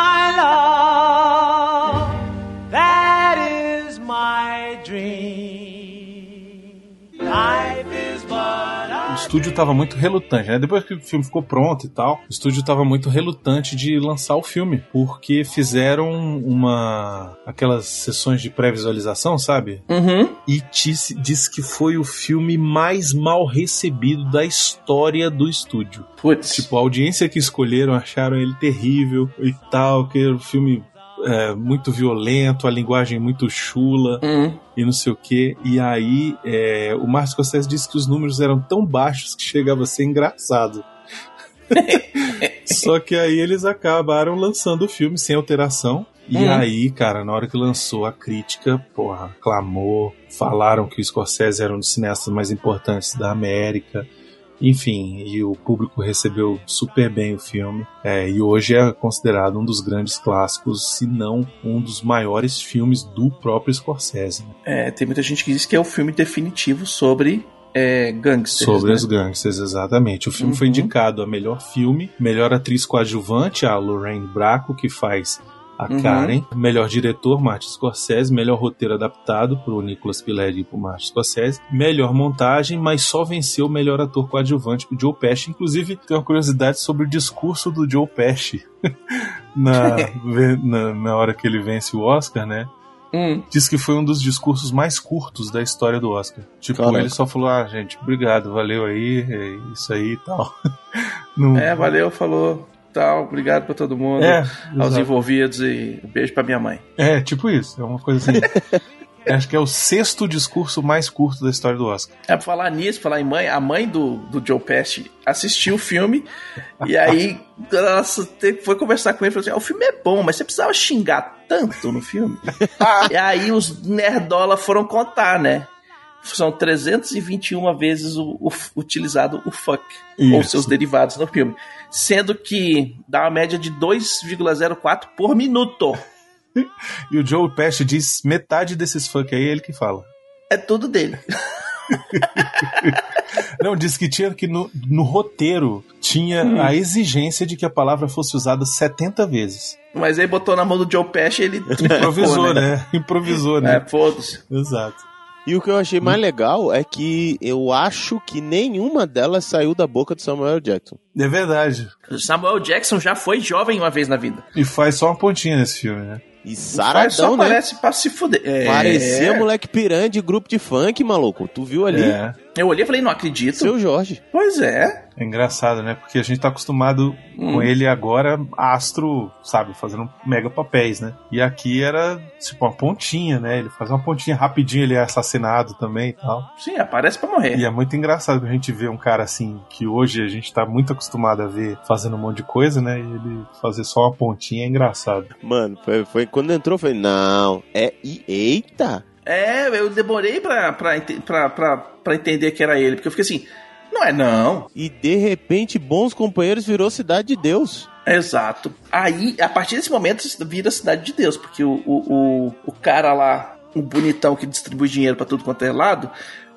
estúdio tava muito relutante, né? Depois que o filme ficou pronto e tal, o estúdio tava muito relutante de lançar o filme, porque fizeram uma aquelas sessões de pré-visualização, sabe? Uhum. E disse, disse que foi o filme mais mal recebido da história do estúdio. Putz. Tipo, a audiência que escolheram acharam ele terrível e tal, que um filme é, muito violento, a linguagem muito chula Uhum. e não sei o que. E aí é, o Martin Scorsese disse que os números eram tão baixos que chegava a ser engraçado. Só que aí eles acabaram lançando o filme sem alteração. E Uhum. aí, cara, na hora que lançou a crítica, porra, clamou, falaram que o Scorsese era um dos cineastas mais importantes da América. Enfim, e o público recebeu super bem o filme. É, e hoje é considerado um dos grandes clássicos, se não um dos maiores filmes do próprio Scorsese. né? É, tem muita gente que diz que é o filme definitivo sobre é, gangsters. Sobre né? os gangsters, exatamente. O filme foi Uhum. indicado a melhor filme, melhor atriz coadjuvante, a Lorraine Bracco, que faz a Uhum. Karen, melhor diretor, Martin Scorsese, melhor roteiro adaptado pro Nicolas Pileggi e pro Martin Scorsese, melhor montagem, mas só venceu o melhor ator coadjuvante pro Joe Pesci. Inclusive, tem uma curiosidade sobre o discurso do Joe Pesci na, na, na hora que ele vence o Oscar, né? Hum. Diz que foi um dos discursos mais curtos da história do Oscar. Tipo, Caraca. ele só falou, ah, gente, obrigado, valeu aí, é isso aí e tal. Não- É, valeu, falou. Tal, obrigado pra todo mundo. É, aos exato. envolvidos e um beijo pra minha mãe. É, tipo isso, é uma coisa assim. Acho que é o sexto discurso mais curto da história do Oscar. É, pra falar nisso, falar em mãe, a mãe do, do Joe Pesci assistiu o filme e aí ela foi conversar com ele e falou assim: "Ah, o filme é bom, mas você precisava xingar tanto no filme. e aí os nerdola foram contar, né? São 321 vezes o, o- utilizado o fuck ou Isso. seus derivados no filme. Sendo que dá uma média de 2,04 por minuto. E o Joe Pesci diz metade desses funk aí é ele que fala. É tudo dele. Não, diz que tinha que no, no roteiro tinha Hum. a exigência de que a palavra fosse usada 70 vezes. Mas aí botou na mão do Joe Pesci e ele Improvisou, trocou, né? Improvisou, né? É, foda-se. Exato. E o que eu achei mais legal é que eu acho que nenhuma delas saiu da boca do Samuel Jackson. É verdade. Samuel Jackson já foi jovem uma vez na vida. E faz só uma pontinha nesse filme, né? E saradão, né? parece pra se fuder. É. Parecia moleque piranha de grupo de funk, maluco. Tu viu ali? É. Eu olhei e falei, não acredito. Seu Jorge. Pois é. É engraçado, né? Porque a gente tá acostumado Hum. com ele agora, astro, sabe, fazendo mega papéis, né? E aqui era, tipo, uma pontinha, né? Ele faz uma pontinha rapidinho, ele é assassinado também e tal. Sim, aparece pra morrer. E é muito engraçado que a gente vê um cara assim, que hoje a gente tá muito acostumado a ver fazendo um monte de coisa, né? E ele fazer só uma pontinha é engraçado. Mano, foi, foi quando entrou, falei, não, é. e- Eita! É, eu demorei pra, pra, pra, pra, pra entender que era ele, porque eu fiquei assim, não é não. E de repente, Bons Companheiros virou Cidade de Deus. Exato. Aí, a partir desse momento, vira Cidade de Deus, porque o, o, o, o cara lá, o bonitão que distribui dinheiro pra tudo quanto é lado,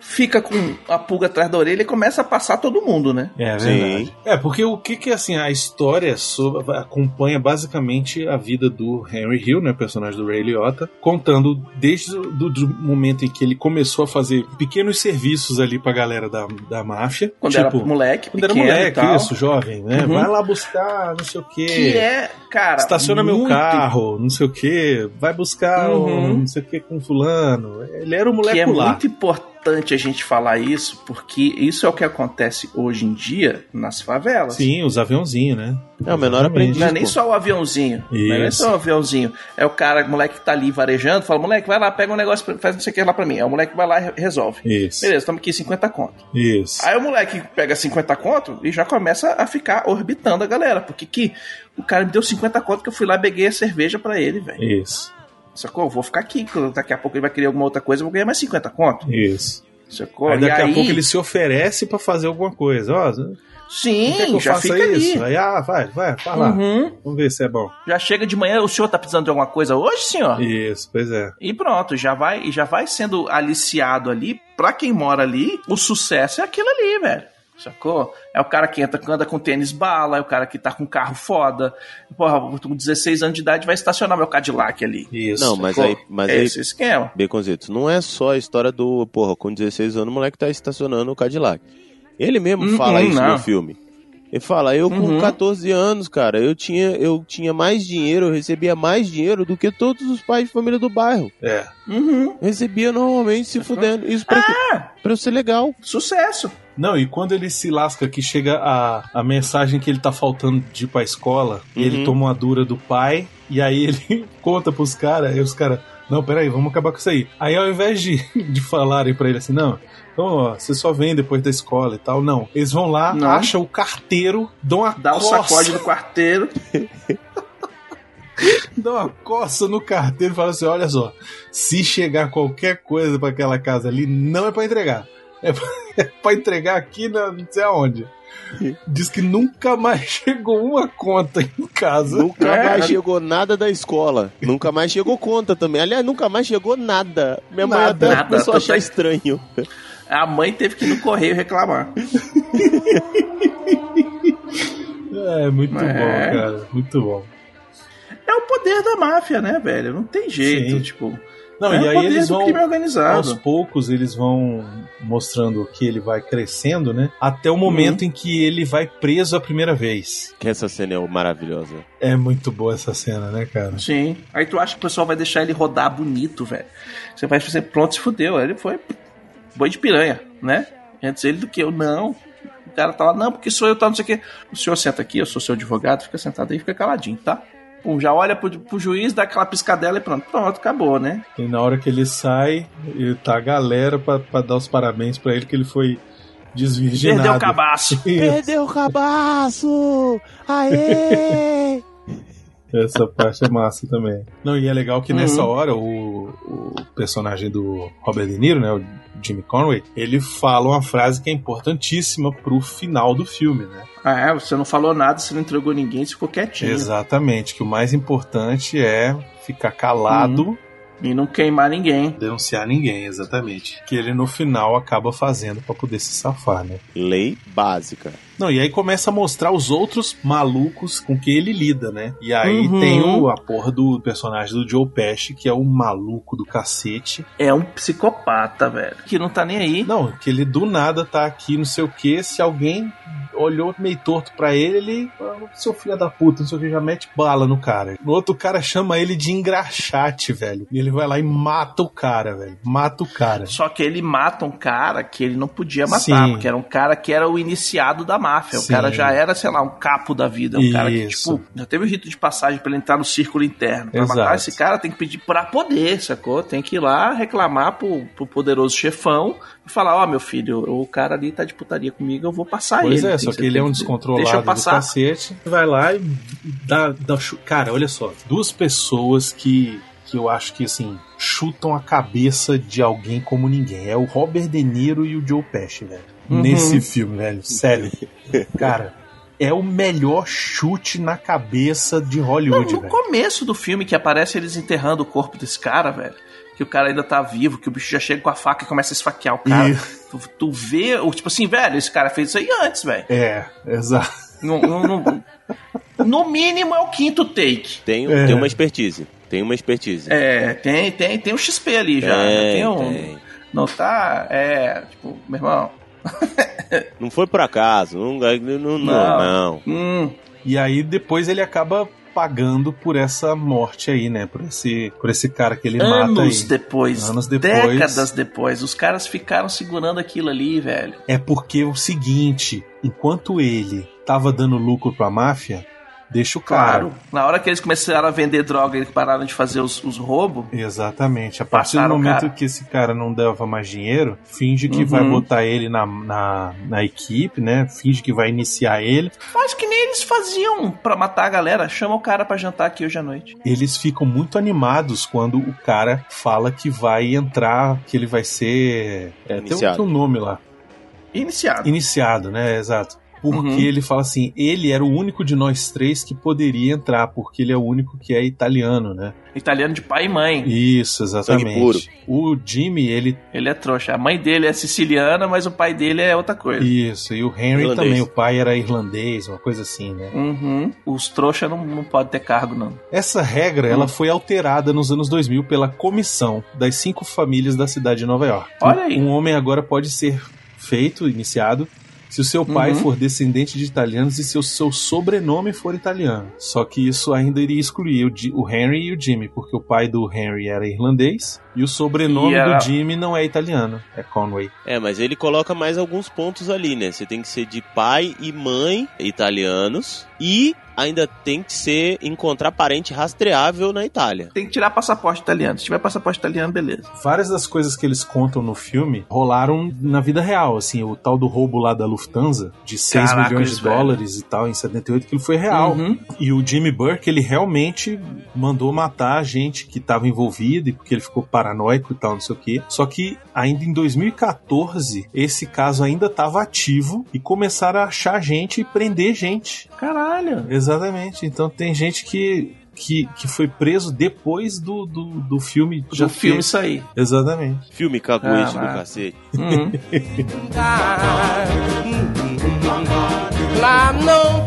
fica com a pulga atrás da orelha e começa a passar todo mundo, né? É Sim. verdade. É, porque o que que assim, a história sobre- acompanha basicamente a vida do Henry Hill, né, personagem do Ray Liotta, contando desde o do, do momento em que ele começou a fazer pequenos serviços ali pra galera da, da máfia. Quando tipo, era moleque, quando era moleque, isso, jovem, né? Uhum. Vai lá buscar, não sei o quê. Que é, cara. Estaciona meu muito- carro, não sei o que, vai buscar Uhum. um não sei o que com fulano. Ele era o Que é molecular. muito importante a gente falar isso, porque isso é o que acontece hoje em dia nas favelas. Sim, os aviãozinhos, né? É o menor aprendiz. Não é nem só o aviãozinho. Não é nem Isso. só o aviãozinho. É o cara, o moleque que tá ali varejando, fala, moleque, vai lá, pega um negócio, faz não sei o que lá pra mim. Aí o moleque vai lá e re- resolve. Isso. Beleza, tamo aqui 50 conto. Isso. Aí o moleque pega 50 conto e já começa a ficar orbitando a galera. Porque que o cara me deu 50 conto que eu fui lá e peguei a cerveja pra ele, velho. Isso. Sacou? Eu vou ficar aqui, daqui a pouco ele vai querer alguma outra coisa, eu vou ganhar mais 50 conto. Isso. Sacou? Aí daqui e aí, a pouco ele se oferece pra fazer alguma coisa. Ó, Sim, já fica isso? ali. Aí, ah, vai, vai, vai lá. Uhum. Vamos ver se é bom. Já chega de manhã, o senhor tá precisando de alguma coisa hoje, senhor? Isso, pois é. E pronto, já vai, já vai sendo aliciado ali. Pra quem mora ali, o sucesso é aquilo ali, velho. Sacou? É o cara que entra, anda com tênis bala, é o cara que tá com carro foda. Porra, com 16 anos de idade, vai estacionar meu Cadillac ali. Isso. Não, mas Sacou? aí, mas é aí esse o esquema. Baconzitos, não é só a história do, porra, com 16 anos o moleque tá estacionando o Cadillac. Ele mesmo Uhum, fala isso não. no filme. Ele fala, eu com Uhum. 14 anos, cara, eu tinha, eu tinha mais dinheiro, eu recebia mais dinheiro do que todos os pais de família do bairro. É. Uhum. Recebia normalmente se fudendo. Isso pra? Ah, pra eu ser legal. sucesso. Não, e quando ele se lasca que chega a, a mensagem que ele tá faltando de ir pra escola, Uhum. ele toma uma dura do pai, e aí ele conta pros caras, e os caras, não, peraí, vamos acabar com isso aí. Aí ao invés de, de falarem pra ele assim, não, então, ó, você só vem depois da escola e tal, não. Eles vão lá, Não. acham o carteiro, dão uma Dá o coça, sacode do quarteiro. dão uma coça no carteiro e falam assim, olha só, se chegar qualquer coisa pra aquela casa ali, não é pra entregar. É pra, é pra entregar aqui na, não sei aonde. Diz que nunca mais chegou uma conta em casa. Nunca É. mais chegou nada da escola. nunca mais chegou conta também. Aliás, nunca mais chegou nada. Minha mãe Nada. até Nada, começou a achar estranho. A mãe teve que ir no correio reclamar. É, muito É. bom, cara. Muito bom. É o poder da máfia, né, velho? Não tem jeito, Sim. tipo. Não, é e aí eles vão. crime Aos poucos eles vão mostrando que ele vai crescendo, né? Até o momento Uhum. em que ele vai preso a primeira vez. Que essa cena é maravilhosa. É muito boa essa cena, né, cara? Sim. Aí tu acha que o pessoal vai deixar ele rodar bonito, velho. Você vai fazer, pronto, se fudeu. Aí ele foi boi de piranha, né? Antes ele do que eu, não. O cara tá lá, não, porque sou eu, tá, não sei o quê. O senhor senta aqui, eu sou seu advogado, fica sentado aí, fica caladinho, tá? Pum, já olha pro, pro juiz, dá aquela piscadela e pronto, pronto, acabou, né? E na hora que ele sai, ele tá a galera pra, pra dar os parabéns pra ele que ele foi desvirginado. Perdeu o cabaço. Perdeu o cabaço! Aê! Essa parte é massa também. Não, e é legal que nessa Uhum. hora o, o personagem do Robert De Niro, né, o Jimmy Conway, ele fala uma frase que é importantíssima pro final do filme, né? Ah, é, você não falou nada, você não entregou ninguém, você ficou quietinho. Exatamente, que o mais importante é ficar calado, E não queimar ninguém. denunciar ninguém, exatamente. Que ele no final acaba fazendo pra poder se safar, né? Lei básica. Não, e aí começa a mostrar os outros malucos com que ele lida, né? E aí Uhum. tem o, a porra do personagem do Joe Pesci, que é o maluco do cacete. É um psicopata, velho. Que não tá nem aí. Não, que ele do nada tá aqui, não sei o que, se alguém olhou meio torto pra ele, ele, "Ah, seu filho da puta, não sei o que, já mete bala no cara. No outro cara chama ele de engraxate, velho. E ele vai lá e mata o cara, velho. Mata o cara. Só que ele mata um cara que ele não podia matar, Sim. porque era um cara que era o iniciado da máfia. Sim. O cara já era, sei lá, um capo da vida. Um cara que, Isso. tipo, já teve o rito de passagem pra ele entrar no círculo interno. Pra Exato. matar esse cara tem que pedir pra poder, sacou? Tem que ir lá reclamar pro, pro poderoso chefão e falar: Ó, meu filho, o cara ali tá de putaria comigo, eu vou passar Pois ele. é, Tem- só que ele é um Deixa eu descontrolado do passar. cacete. Vai lá e dá, dá Cara, olha só. Duas pessoas que, que eu acho que, assim, chutam a cabeça de alguém como ninguém. É o Robert De Niro e o Joe Pesci, velho. Uhum. Nesse filme, velho. Sério. Cara, é o melhor chute na cabeça de Não, Hollywood, no velho. começo do filme que aparece eles enterrando o corpo desse cara, velho. Que o cara ainda tá vivo, que o bicho já chega com a faca e começa a esfaquear o cara. Isso. Tu, tu vê, o tipo assim, velho, esse cara fez isso aí antes, velho. É, exato. No, no- no- no mínimo é o quinto take. Tem, É. tem uma expertise. Tem uma expertise. É, tem, tem, tem um XP ali já. né? Tem, Tem um. tem. Não tá. É, tipo, meu irmão. Não foi por acaso. Não, não, não. Não. não. Hum, E aí depois ele acaba pagando por essa morte aí, né? Por esse, por esse cara que ele mata anos aí. depois, Anos depois. décadas depois, os caras ficaram segurando aquilo ali, velho. É porque é o seguinte, enquanto ele tava dando lucro pra máfia, deixa o cara. Claro. Na hora que eles começaram a vender droga e pararam de fazer os, os roubos, Exatamente. A partir do momento cara. que esse cara não dava mais dinheiro, finge que Uhum. vai botar ele na, na, na equipe, né? Finge que vai iniciar ele. faz que nem eles faziam pra matar a galera. Chama o cara pra jantar aqui hoje à noite. Eles ficam muito animados quando o cara fala que vai entrar, que ele vai ser. É, tem, tem um nome lá. Iniciado. Iniciado, né? Exato. Porque Uhum. ele fala assim, ele era o único de nós três que poderia entrar, porque ele é o único que é italiano, né? Italiano de pai e mãe. Isso, exatamente. puro. O Jimmy, ele. Ele é trouxa. A mãe dele é siciliana, mas o pai dele é outra coisa. Isso, e o Henry Irlandês. também, o pai era irlandês, uma coisa assim, né? Uhum. Os trouxa não, não podem ter cargo, não. Essa regra, Hum. ela foi alterada nos anos 2000 pela comissão das cinco famílias da cidade de Nova York. Olha aí. Um homem agora pode ser feito, iniciado, se o seu pai Uhum. for descendente de italianos e se o seu sobrenome for italiano. Só que isso ainda iria excluir o, o Henry e o Jimmy, porque o pai do Henry era irlandês e o sobrenome E era- do Jimmy não é italiano, é Conway. É, mas ele coloca mais alguns pontos ali, né? Você tem que ser de pai e mãe italianos e ainda tem que ser encontrar parente rastreável na Itália. Tem que tirar passaporte italiano. Se tiver passaporte italiano, beleza. Várias das coisas que eles contam no filme rolaram na vida real, assim, o tal do roubo lá da Lufthansa, de 6 Caraca, milhões de velho. dólares e tal, em 78, aquilo foi real. Uhum. E o Jimmy Burke, ele realmente mandou matar a gente que estava envolvida, e porque ele ficou paranoico e tal, não sei o quê. Só que ainda em 2014, esse caso ainda estava ativo e começaram a achar gente e prender gente. Caralho. Exatamente. Então tem gente que. Que, que foi preso depois do, do, do filme Já já o filme ter- sair. Exatamente. Filme caguete do Caraca. cacete. Uhum.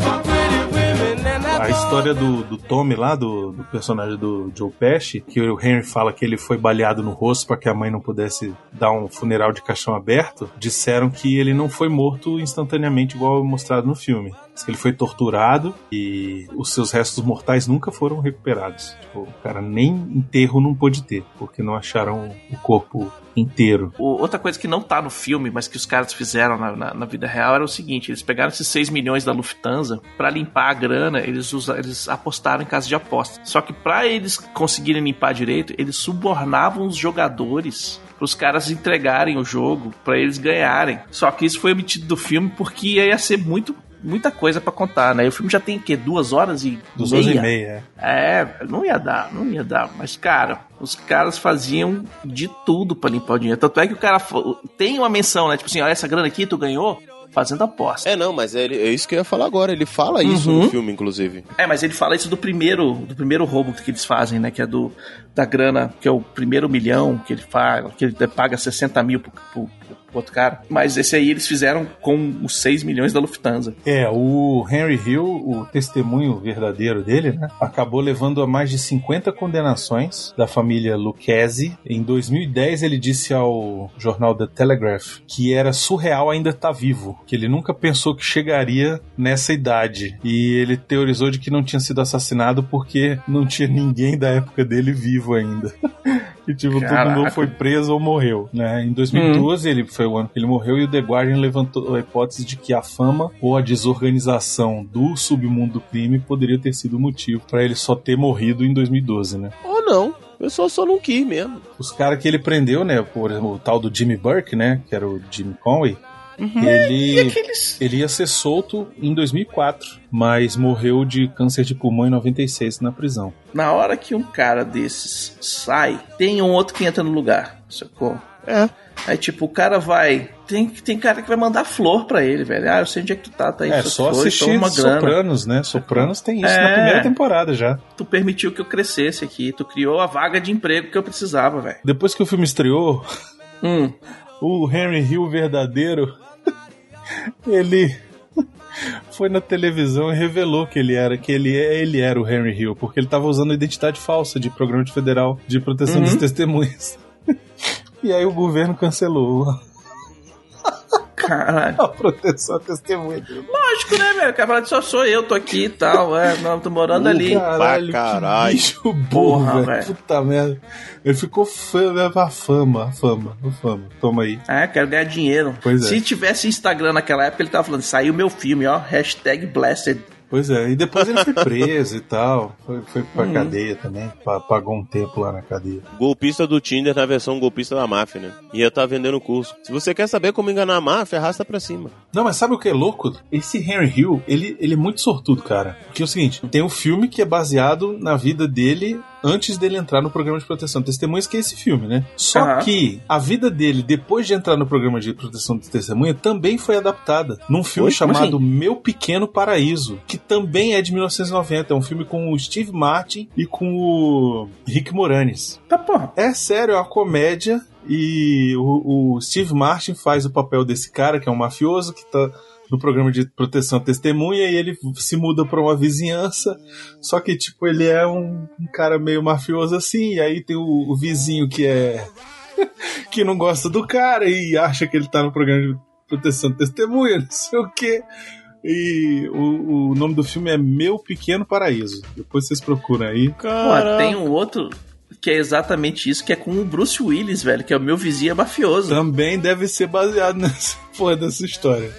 A história do, do Tommy lá, do, do personagem do Joe Pesci, que o Henry fala que ele foi baleado no rosto para que a mãe não pudesse dar um funeral de caixão aberto, disseram que ele não foi morto instantaneamente igual mostrado no filme. Ele foi torturado e os seus restos mortais nunca foram recuperados. Tipo, o cara nem enterro não pôde ter, porque não acharam o corpo inteiro. Outra coisa que não tá no filme, mas que os caras fizeram na, na- na vida real era o seguinte: eles pegaram esses 6 milhões da Lufthansa pra limpar a grana, eles, usa, eles apostaram em casa de aposta. Só que pra eles conseguirem limpar direito, eles subornavam os jogadores pros caras entregarem o jogo pra eles ganharem. Só que isso foi omitido do filme porque ia ser muito muita coisa pra contar, né? E o filme já tem o quê? Duas horas e Dos meia? horas e meia, é. É, não ia dar, não ia dar. Mas, cara, os caras faziam de tudo pra limpar o dinheiro. Tanto é que o cara tem uma menção, né? Tipo assim, olha essa grana aqui, tu ganhou fazendo aposta. É, não, mas é, é isso que eu ia falar agora. Ele fala isso Uhum. no filme, inclusive. É, mas ele fala isso do primeiro, do primeiro roubo que eles fazem, né? Que é do da grana, que é o primeiro milhão que ele fala, que ele paga 60 mil pro, pro, outro cara. Mas esse aí eles fizeram com os 6 milhões da Lufthansa. É, o Henry Hill, o testemunho verdadeiro dele, né, acabou levando a mais de 50 condenações da família Lucchese. Em 2010, ele disse ao jornal The Telegraph que era surreal ainda estar vivo, que ele nunca pensou que chegaria nessa idade. E ele teorizou de que não tinha sido assassinado porque não tinha ninguém da época dele vivo ainda. E, tipo, Caraca. todo mundo foi preso ou morreu, né? Em 2012, ele foi o ano que ele morreu, e o The Guardian levantou a hipótese de que a fama ou a desorganização do submundo do crime poderia ter sido o motivo para ele só ter morrido em 2012, né? Ou não. O pessoal só não quis mesmo. Os caras que ele prendeu, né? Por exemplo, o tal do Jimmy Burke, né? Que era o Jimmy Conway. Ele, E aqueles. ele ia ser solto em 2004, mas morreu de câncer de pulmão em 96 na prisão. Na hora que um cara desses sai, tem um outro que entra no lugar, sacou? É. Aí, tipo, o cara vai. Tem, tem cara que vai mandar flor pra ele, velho. Ah, eu sei onde é que tu tá, tá aí. É só flores, assistir uma grana. Sopranos, né? Sopranos tem isso É. na primeira temporada já. Tu permitiu que eu crescesse aqui. Tu criou a vaga de emprego que eu precisava, velho. Depois que o filme estreou, Hum. o Henry Hill verdadeiro, ele foi na televisão e revelou que ele era que ele, ele era o Henry Hill, porque ele estava usando a identidade falsa de programa de federal de proteção Uhum. das testemunhas. E aí o governo cancelou Caralho. a proteção testemunha dele. Lógico, né, velho? Cara só sou eu, tô aqui e tal. É, não, tô morando ali. Caralho, caralho. que bicho burro, Porra, velho. Puta merda. Ele ficou fã, a fama, a fama, a fama. Toma aí. Ah, quero ganhar dinheiro. Pois é. Se tivesse Instagram naquela época, ele tava falando, saiu meu filme, ó. Hashtag Blasted. Pois é, e depois ele foi preso e tal. Foi, foi pra Uhum. cadeia também. pa- Pagou um tempo lá na cadeia. Golpista do Tinder na versão golpista da máfia, né? Ia estar vendendo curso. Se você quer saber como enganar a máfia, arrasta pra cima. Não, mas sabe o que é louco? Esse Henry Hill, ele, ele é muito sortudo, cara. Porque é o seguinte, tem um filme que é baseado na vida dele antes dele entrar no programa de proteção de testemunhas, que é esse filme, né? Só Aham. que a vida dele, depois de entrar no programa de proteção de testemunha, também foi adaptada num filme Oi? Chamado Meu Pequeno Paraíso, que também é de 1990. É um filme com o Steve Martin e com o Rick Moranis. Tá, porra. É sério, é uma comédia. E o, o Steve Martin faz o papel desse cara, que é um mafioso, que tá no programa de proteção à testemunha, e ele se muda pra uma vizinhança. Só que, tipo, ele é um, um cara meio mafioso assim, e aí tem o, o vizinho que é. que não gosta do cara e acha que ele tá no programa de proteção à testemunha, não sei o quê. E o, o nome do filme é Meu Pequeno Paraíso. Depois vocês procuram aí. Pô, tem um outro que é exatamente isso, que é com o Bruce Willis, velho, que é o meu vizinho é mafioso. Também deve ser baseado nessa porra dessa história.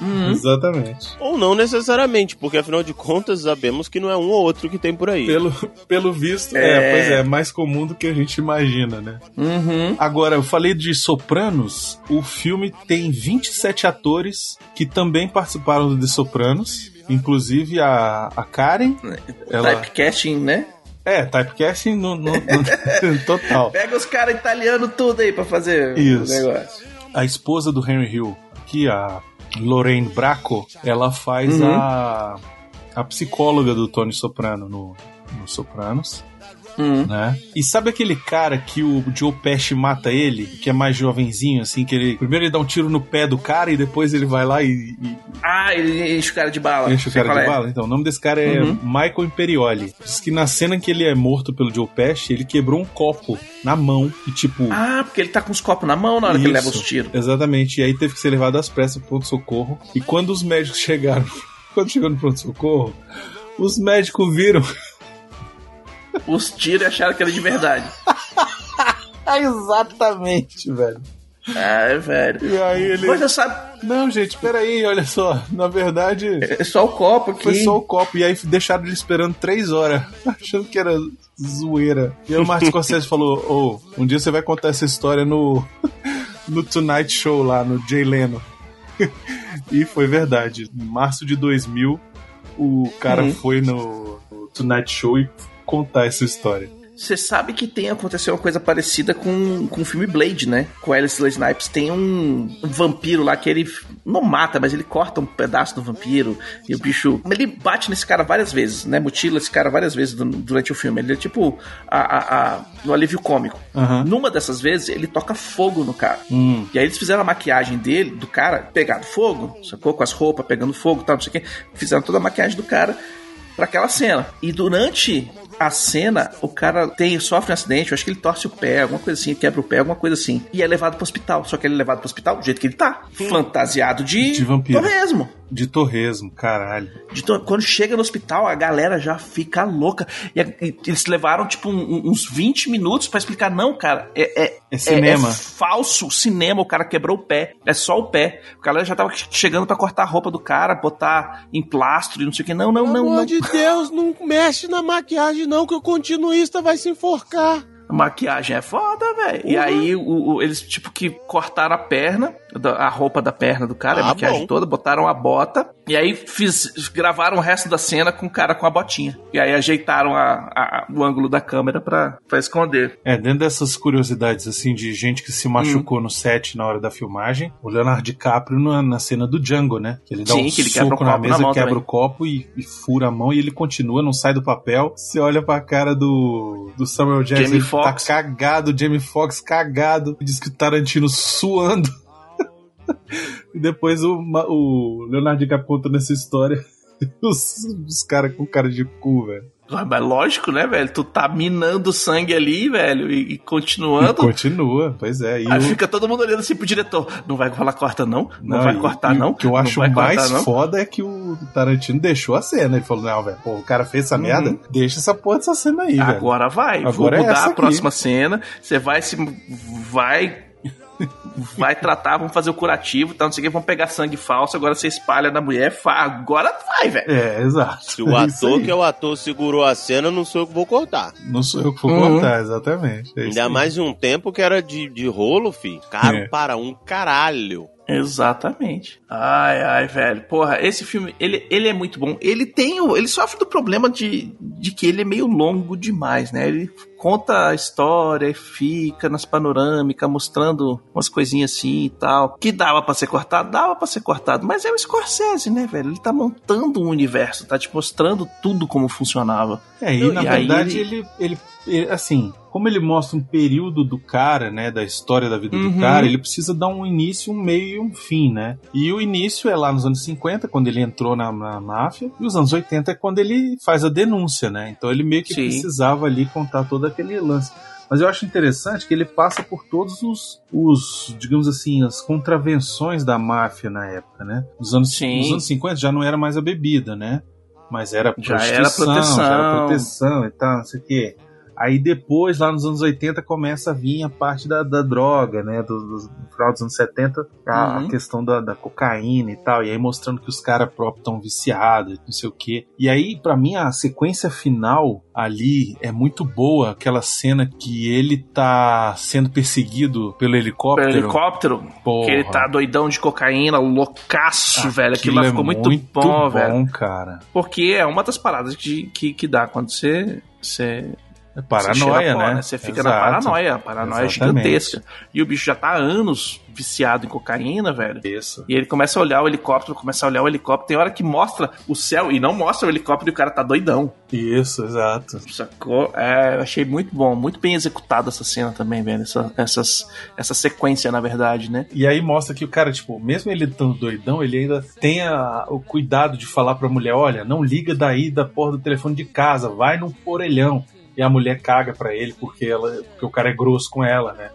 Uhum. Exatamente. Ou não necessariamente, porque afinal de contas sabemos que não é um ou outro que tem por aí. Pelo, pelo visto, é. É. pois é, mais comum do que a gente imagina, né? Uhum. Agora, eu falei de Sopranos, o filme tem 27 atores que também participaram do The Sopranos, inclusive a, a Karen. Ela, Typecasting, né? é, typecasting no, no- no- total. Pega os caras italianos tudo aí pra fazer Isso. o negócio. A esposa do Henry Hill, que a Lorraine Bracco, ela faz Uhum. a, a psicóloga do Tony Soprano no, no Sopranos. Uhum. né? E sabe aquele cara que o Joe Pesci mata ele, que é mais jovenzinho, assim, que ele primeiro ele dá um tiro no pé do cara e depois ele vai lá e, Ah, ele enche o cara de bala. e enche o cara de é. bala. Então, o nome desse cara é Uhum. Michael Imperioli. Diz que na cena que ele é morto pelo Joe Pesci, ele quebrou um copo na mão e tipo Ah, porque ele tá com os copos na mão na hora que ele leva Isso, os tiros. Exatamente. E aí teve que ser levado às pressas pro pronto-socorro. E quando os médicos chegaram, quando chegou no pronto-socorro, os médicos viram. Os tiros e acharam que era de verdade. Exatamente, velho. Ah, velho. E aí ele. Você sabe, Não, gente, peraí, olha só. Na verdade, é só o copo aqui. foi só o copo. E aí deixaram ele esperando três horas, achando que era zoeira. E aí o Martin Scorsese falou: Ô, um dia você vai contar essa história no, no Tonight Show lá, no Jay Leno. e foi verdade. Em março de 2000, o cara Uhum. foi no, no Tonight Show e contar essa história. Você sabe que tem aconteceu uma coisa parecida com, com o filme Blade, né? Com Alice Snipes. Tem um, um vampiro lá que ele não mata, mas ele corta um pedaço do vampiro e o bicho. Ele bate nesse cara várias vezes, né? Mutila esse cara várias vezes du- durante o filme. Ele é tipo a, a, a- no alívio cômico. Aham. Numa dessas vezes, ele toca fogo no cara. Hum. E aí eles fizeram a maquiagem dele, do cara, pegado fogo, sacou? Com as roupas pegando fogo e tal, não sei o quê. Fizeram toda a maquiagem do cara pra aquela cena. E durante a cena, o cara tem, sofre um acidente, eu acho que ele torce o pé, alguma coisa assim, quebra o pé, alguma coisa assim. E é levado pro hospital. Só que ele é levado pro hospital do jeito que ele tá. Fantasiado de, De vampiro. torresmo. De torresmo, caralho. De to- Quando chega no hospital, a galera já fica louca. E, a- e eles levaram, tipo, um- uns 20 minutos pra explicar. Não, cara, é, é, É cinema. é falso cinema. O cara quebrou o pé. É só o pé. O galera já tava chegando pra cortar a roupa do cara, botar em plastro e não sei o que. Não, não, Pelo não, amor não. de Deus, não mexe na maquiagem não, que o continuista vai se enforcar. A maquiagem é foda, velho. E Uhum. aí o- o- eles, tipo, que cortaram a perna, a roupa da perna do cara, a Ah, maquiagem bom. toda, botaram a bota. E aí fiz, gravaram o resto da cena com o cara com a botinha. E aí ajeitaram a- a- o ângulo da câmera pra, pra esconder. É, dentro dessas curiosidades, assim, de gente que se machucou Hum. no set na hora da filmagem, o Leonardo DiCaprio na, na cena do Django, né? Que ele dá Sim, um que ele soco quebra o na na mesa, mão quebra também. o copo e, e fura a mão e ele continua, não sai do papel. Você olha pra cara do, do Samuel Jackson, Jamie ele Foxx. tá cagado, Jamie Foxx cagado, diz que o Tarantino suando. E depois o, o Leonardo DiCaprio contando essa história. Os, os caras com cara de cu, velho. Ah, Mas lógico, né, velho? Tu tá minando sangue ali, velho, e, e E continuando. continua, pois é. E Aí o- fica todo mundo olhando assim pro diretor. Não vai falar corta, não? Não, vai e- cortar, e não? O que eu Não acho vai mais cortar, não? foda é que o Tarantino deixou a cena. Ele falou: Não, velho, pô, o cara fez essa Uhum. merda, deixa essa porra dessa cena aí, velho. Agora vai. Vou Agora é mudar a aqui. próxima cena. Você vai se. Vai. Vai tratar, vamos fazer o curativo, tá? Não sei o que, vamos pegar sangue falso, agora você espalha na mulher. Agora vai, velho. É, exato. Se o É ator que é o ator segurou a cena, não sou eu que vou cortar. Não sou eu que vou Uhum. contar, exatamente. É Ainda mais de um tempo que era de, de rolo, fi. Caro É. para um caralho. Exatamente. Ai, ai, velho. Porra, esse filme, ele, ele é muito bom. Ele tem o. Ele sofre do problema de, de que ele é meio longo demais, né? Ele conta a história e fica nas panorâmicas, mostrando umas coisinhas assim e tal. Que dava pra ser cortado? Dava pra ser cortado. Mas é o Scorsese, né, velho? Ele tá montando um universo, tá te mostrando tudo como funcionava. É, e E na aí verdade ele- ele, ele, ele- assim, como ele mostra um período do cara, né, da história da vida Uhum. do cara, ele precisa dar um início, um meio e um fim, né? E o início é lá nos anos 50, quando ele entrou na, na máfia, e os anos 80 é quando ele faz a denúncia, né? Então ele meio que Sim. precisava ali contar todo aquele lance. Mas eu acho interessante que ele passa por todos os, os, digamos assim, as contravenções da máfia na época, né? Nos anos, Sim. nos anos 50 já não era mais a bebida, né? Mas era Já era prostituição, proteção. já era proteção e tal, não sei o quê. Aí depois, lá nos anos 80, começa a vir a parte da, da droga, né? Do, do- no final dos anos 70, a, Uhum. a questão da, da cocaína e tal. E aí mostrando que os caras próprios estão viciados, não sei o quê. E aí, pra mim, a sequência final ali é muito boa. Aquela cena que ele tá sendo perseguido pelo helicóptero. Pelo helicóptero, Porra. que ele tá doidão de cocaína, loucaço, velho. Aquilo lá é ficou muito, bom, velho. cara. Porque é uma das paradas que, que, que dá quando você. você É você paranoia, pó, né? Você fica Exato. na paranoia. A paranoia Exatamente. é gigantesca. E o bicho já tá há anos viciado em cocaína, velho. Isso. E ele começa a olhar o helicóptero, começa a olhar o helicóptero. Tem hora que mostra o céu e não mostra o helicóptero e o cara tá doidão. Isso, exato. Sacou? É, eu achei muito bom, muito bem executada essa cena também, velho. Essa, essas, essa sequência, na verdade, né? E aí mostra que o cara, tipo, mesmo ele tão doidão, ele ainda tem a- o cuidado de falar pra mulher, olha, não liga daí da porra do telefone de casa, vai no orelhão. E a mulher caga pra ele porque, ela, porque o cara é grosso com ela, né?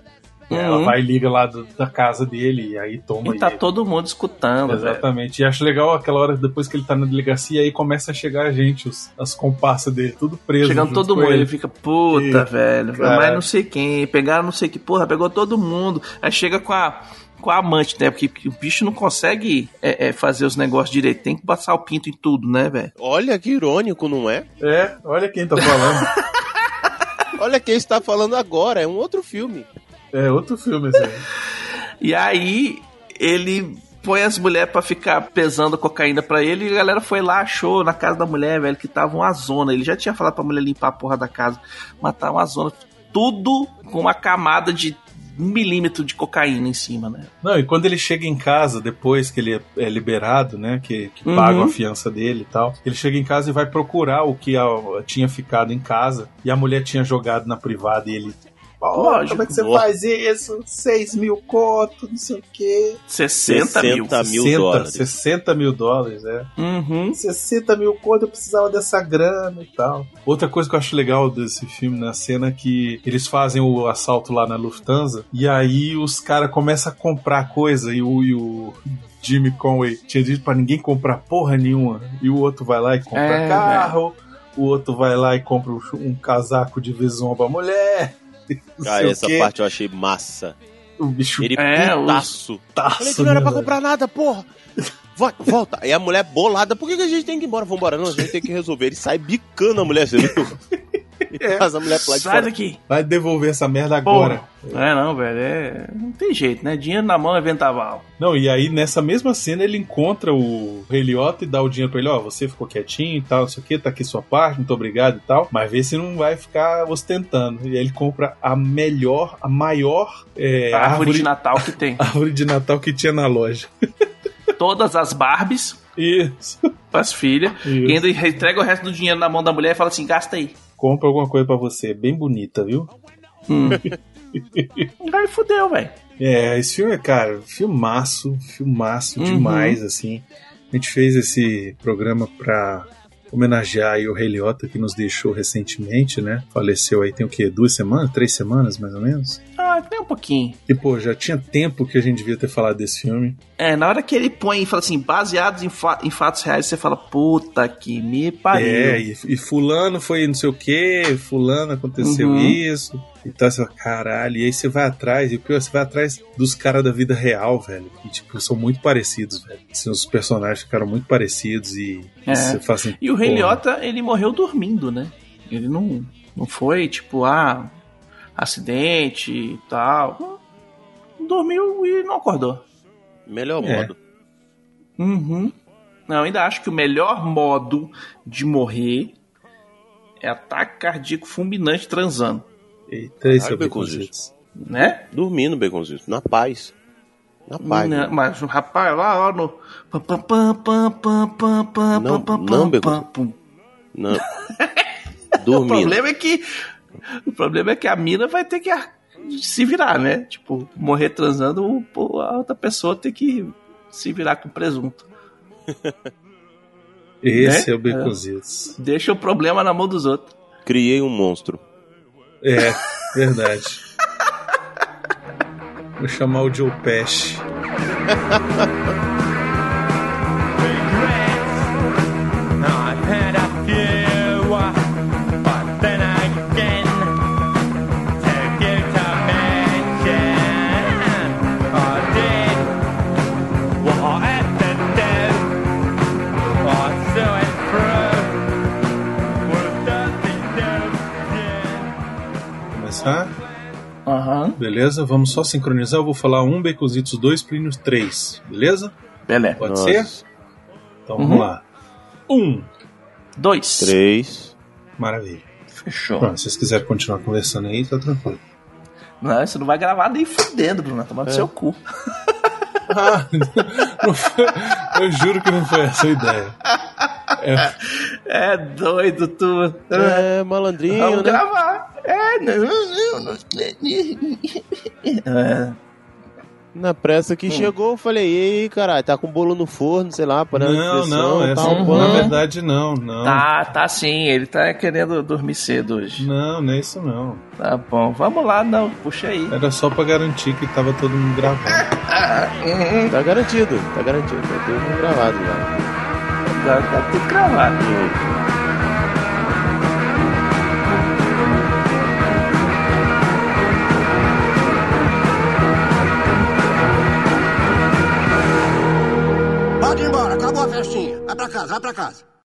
E Ela Uhum. vai e liga lá do- da casa dele e aí toma E tá e- todo mundo escutando, velho. Exatamente. E acho legal aquela hora depois que ele tá na delegacia aí começa a chegar a gente, os, as comparsas dele, tudo preso. Chegando todo mundo, ele. ele. fica, puta, E- velho, Caralho. mas não sei quem, pegaram não sei que, porra, pegou todo mundo. Aí chega com a, com a amante, né? Porque, porque o bicho não consegue é, é, fazer os negócios direito, tem que passar o pinto em tudo, né, velho? Olha que irônico, não é? É, olha quem tá falando. Olha quem está falando agora, é um outro filme. é outro filme aí. E aí ele põe as mulheres pra ficar pesando cocaína pra ele e a galera foi lá, achou na casa da mulher, velho, que tava uma zona. Ele já tinha falado pra mulher limpar a porra da casa, mas tava uma zona. Tudo com uma camada de um milímetro de cocaína em cima, né? Não, e quando ele chega em casa, depois que ele é- é liberado, né? Que, que Uhum. pagam a fiança dele e tal, ele chega em casa e vai procurar o que a- tinha ficado em casa. E a mulher tinha jogado na privada e ele. "Pô, Lógico. como é que você faz isso? 6 mil conto, não sei o quê. 60, mil. 60 mil dólares. 60 mil dólares, é. Uhum. 60 mil conto, eu precisava dessa grana e tal. Outra coisa que eu acho legal desse filme, na cena, é que eles fazem o assalto lá na Lufthansa, e aí os caras começam a comprar coisa, e o, e o Jimmy Conway tinha dito pra ninguém comprar porra nenhuma, e o outro vai lá e compra É, carro, o outro vai lá e compra um, um casaco de Vison pra mulher. Não Ah, essa quê. parte eu achei massa. O bicho Ele É, putaço. taço, Falei que não era pra velho? comprar nada, porra. Vai, volta. Aí a mulher bolada, por que, que a gente tem que ir embora? Vambora, não, a gente tem que resolver. Ele sai bicando a mulher, você viu? É. a mulher pra lá de Sai fora. daqui. Vai devolver essa merda agora. Porra. É, não, velho. É... Não tem jeito, né? Dinheiro na mão é ventaval. Não, e aí nessa mesma cena ele encontra o Rei Liotta e dá o dinheiro pra ele, ó, você ficou quietinho e tal, não sei o que, tá aqui sua parte, muito obrigado e tal, mas vê se não vai ficar ostentando. E aí ele compra a melhor, a maior é, a árvore, árvore, de Natal que tem. árvore de Natal que tinha na loja. Todas as Barbies Isso. pras filhas. Isso. E ainda entrega o resto do dinheiro na mão da mulher e fala assim: gasta aí. Compra alguma coisa pra você, bem bonita, viu? Hum. Aí fudeu, velho. É, esse filme é, cara, filmaço, filmaço Uhum. demais, assim. A gente fez esse programa pra homenagear aí o Rei Liotta, que nos deixou recentemente, né? Faleceu aí tem o quê? Duas semanas? Três semanas, mais ou menos? Ah, tem um pouquinho. E, pô, já tinha tempo que a gente devia ter falado desse filme. É, na hora que ele põe e fala assim, baseados em, fa- em fatos reais, você fala, puta que me pariu. É, e, e fulano foi não sei o que, fulano aconteceu Uhum. isso. E tá assim, caralho. E aí você vai atrás, e o pior, você vai atrás dos caras da vida real, velho. Que, tipo, são muito parecidos, velho. Assim, os personagens ficaram muito parecidos e, É. e você fala assim, E o Rei. Liotta, ele morreu dormindo, né? Ele não, não foi, tipo, ah, acidente e tal. Dormiu e não acordou. Melhor É. modo. Uhum. Não, ainda acho que o melhor modo de morrer é ataque cardíaco fulminante transando, Eita, esse é o Baconzitos. Né? Dormindo, Baconzito. Na paz. Na paz. Não, mas o rapaz lá, ó, no. pam, pam, pam, pam, pam, pam, pam, Não, pam, não. Não. O Dormindo. problema é que. O problema é que a mina vai ter que se virar, né? Tipo, morrer transando, a outra pessoa tem que se virar com presunto. Esse Né? é o Baconzitos. Deixa o problema na mão dos outros. Criei um monstro. É, verdade. Vou chamar o Joe Pesci. Beleza? Vamos só sincronizar. Eu vou falar um Baconzitos, dois Plínios, três. Beleza? Beleza. Pode Nossa. ser? Então Uhum. vamos lá. Um. Dois. Três. Maravilha. Fechou. Pronto, se vocês quiserem continuar conversando aí, tá tranquilo. Não, você não vai gravar nem fudendo, Bruno. Tomando seu cu. Ah, não foi- eu juro que não foi essa a ideia. É doido, tu. É, malandrinho, Vamos né? gravar. É, não, não, não. É. Na pressa que chegou, eu falei, e aí, caralho, tá com bolo no forno, sei lá, parando Não, pressão, não, tá essa, um na verdade não, não. Tá, tá sim. Ele tá querendo dormir cedo hoje. Não, não é isso não. Tá bom. Vamos lá, não. Puxa aí. Era só pra garantir que tava todo mundo gravando. Tá garantido, tá garantido, tá tudo gravado já. Tá, tá tudo gravado. Pode ir embora, acabou a festinha. Vai pra casa, vai pra casa.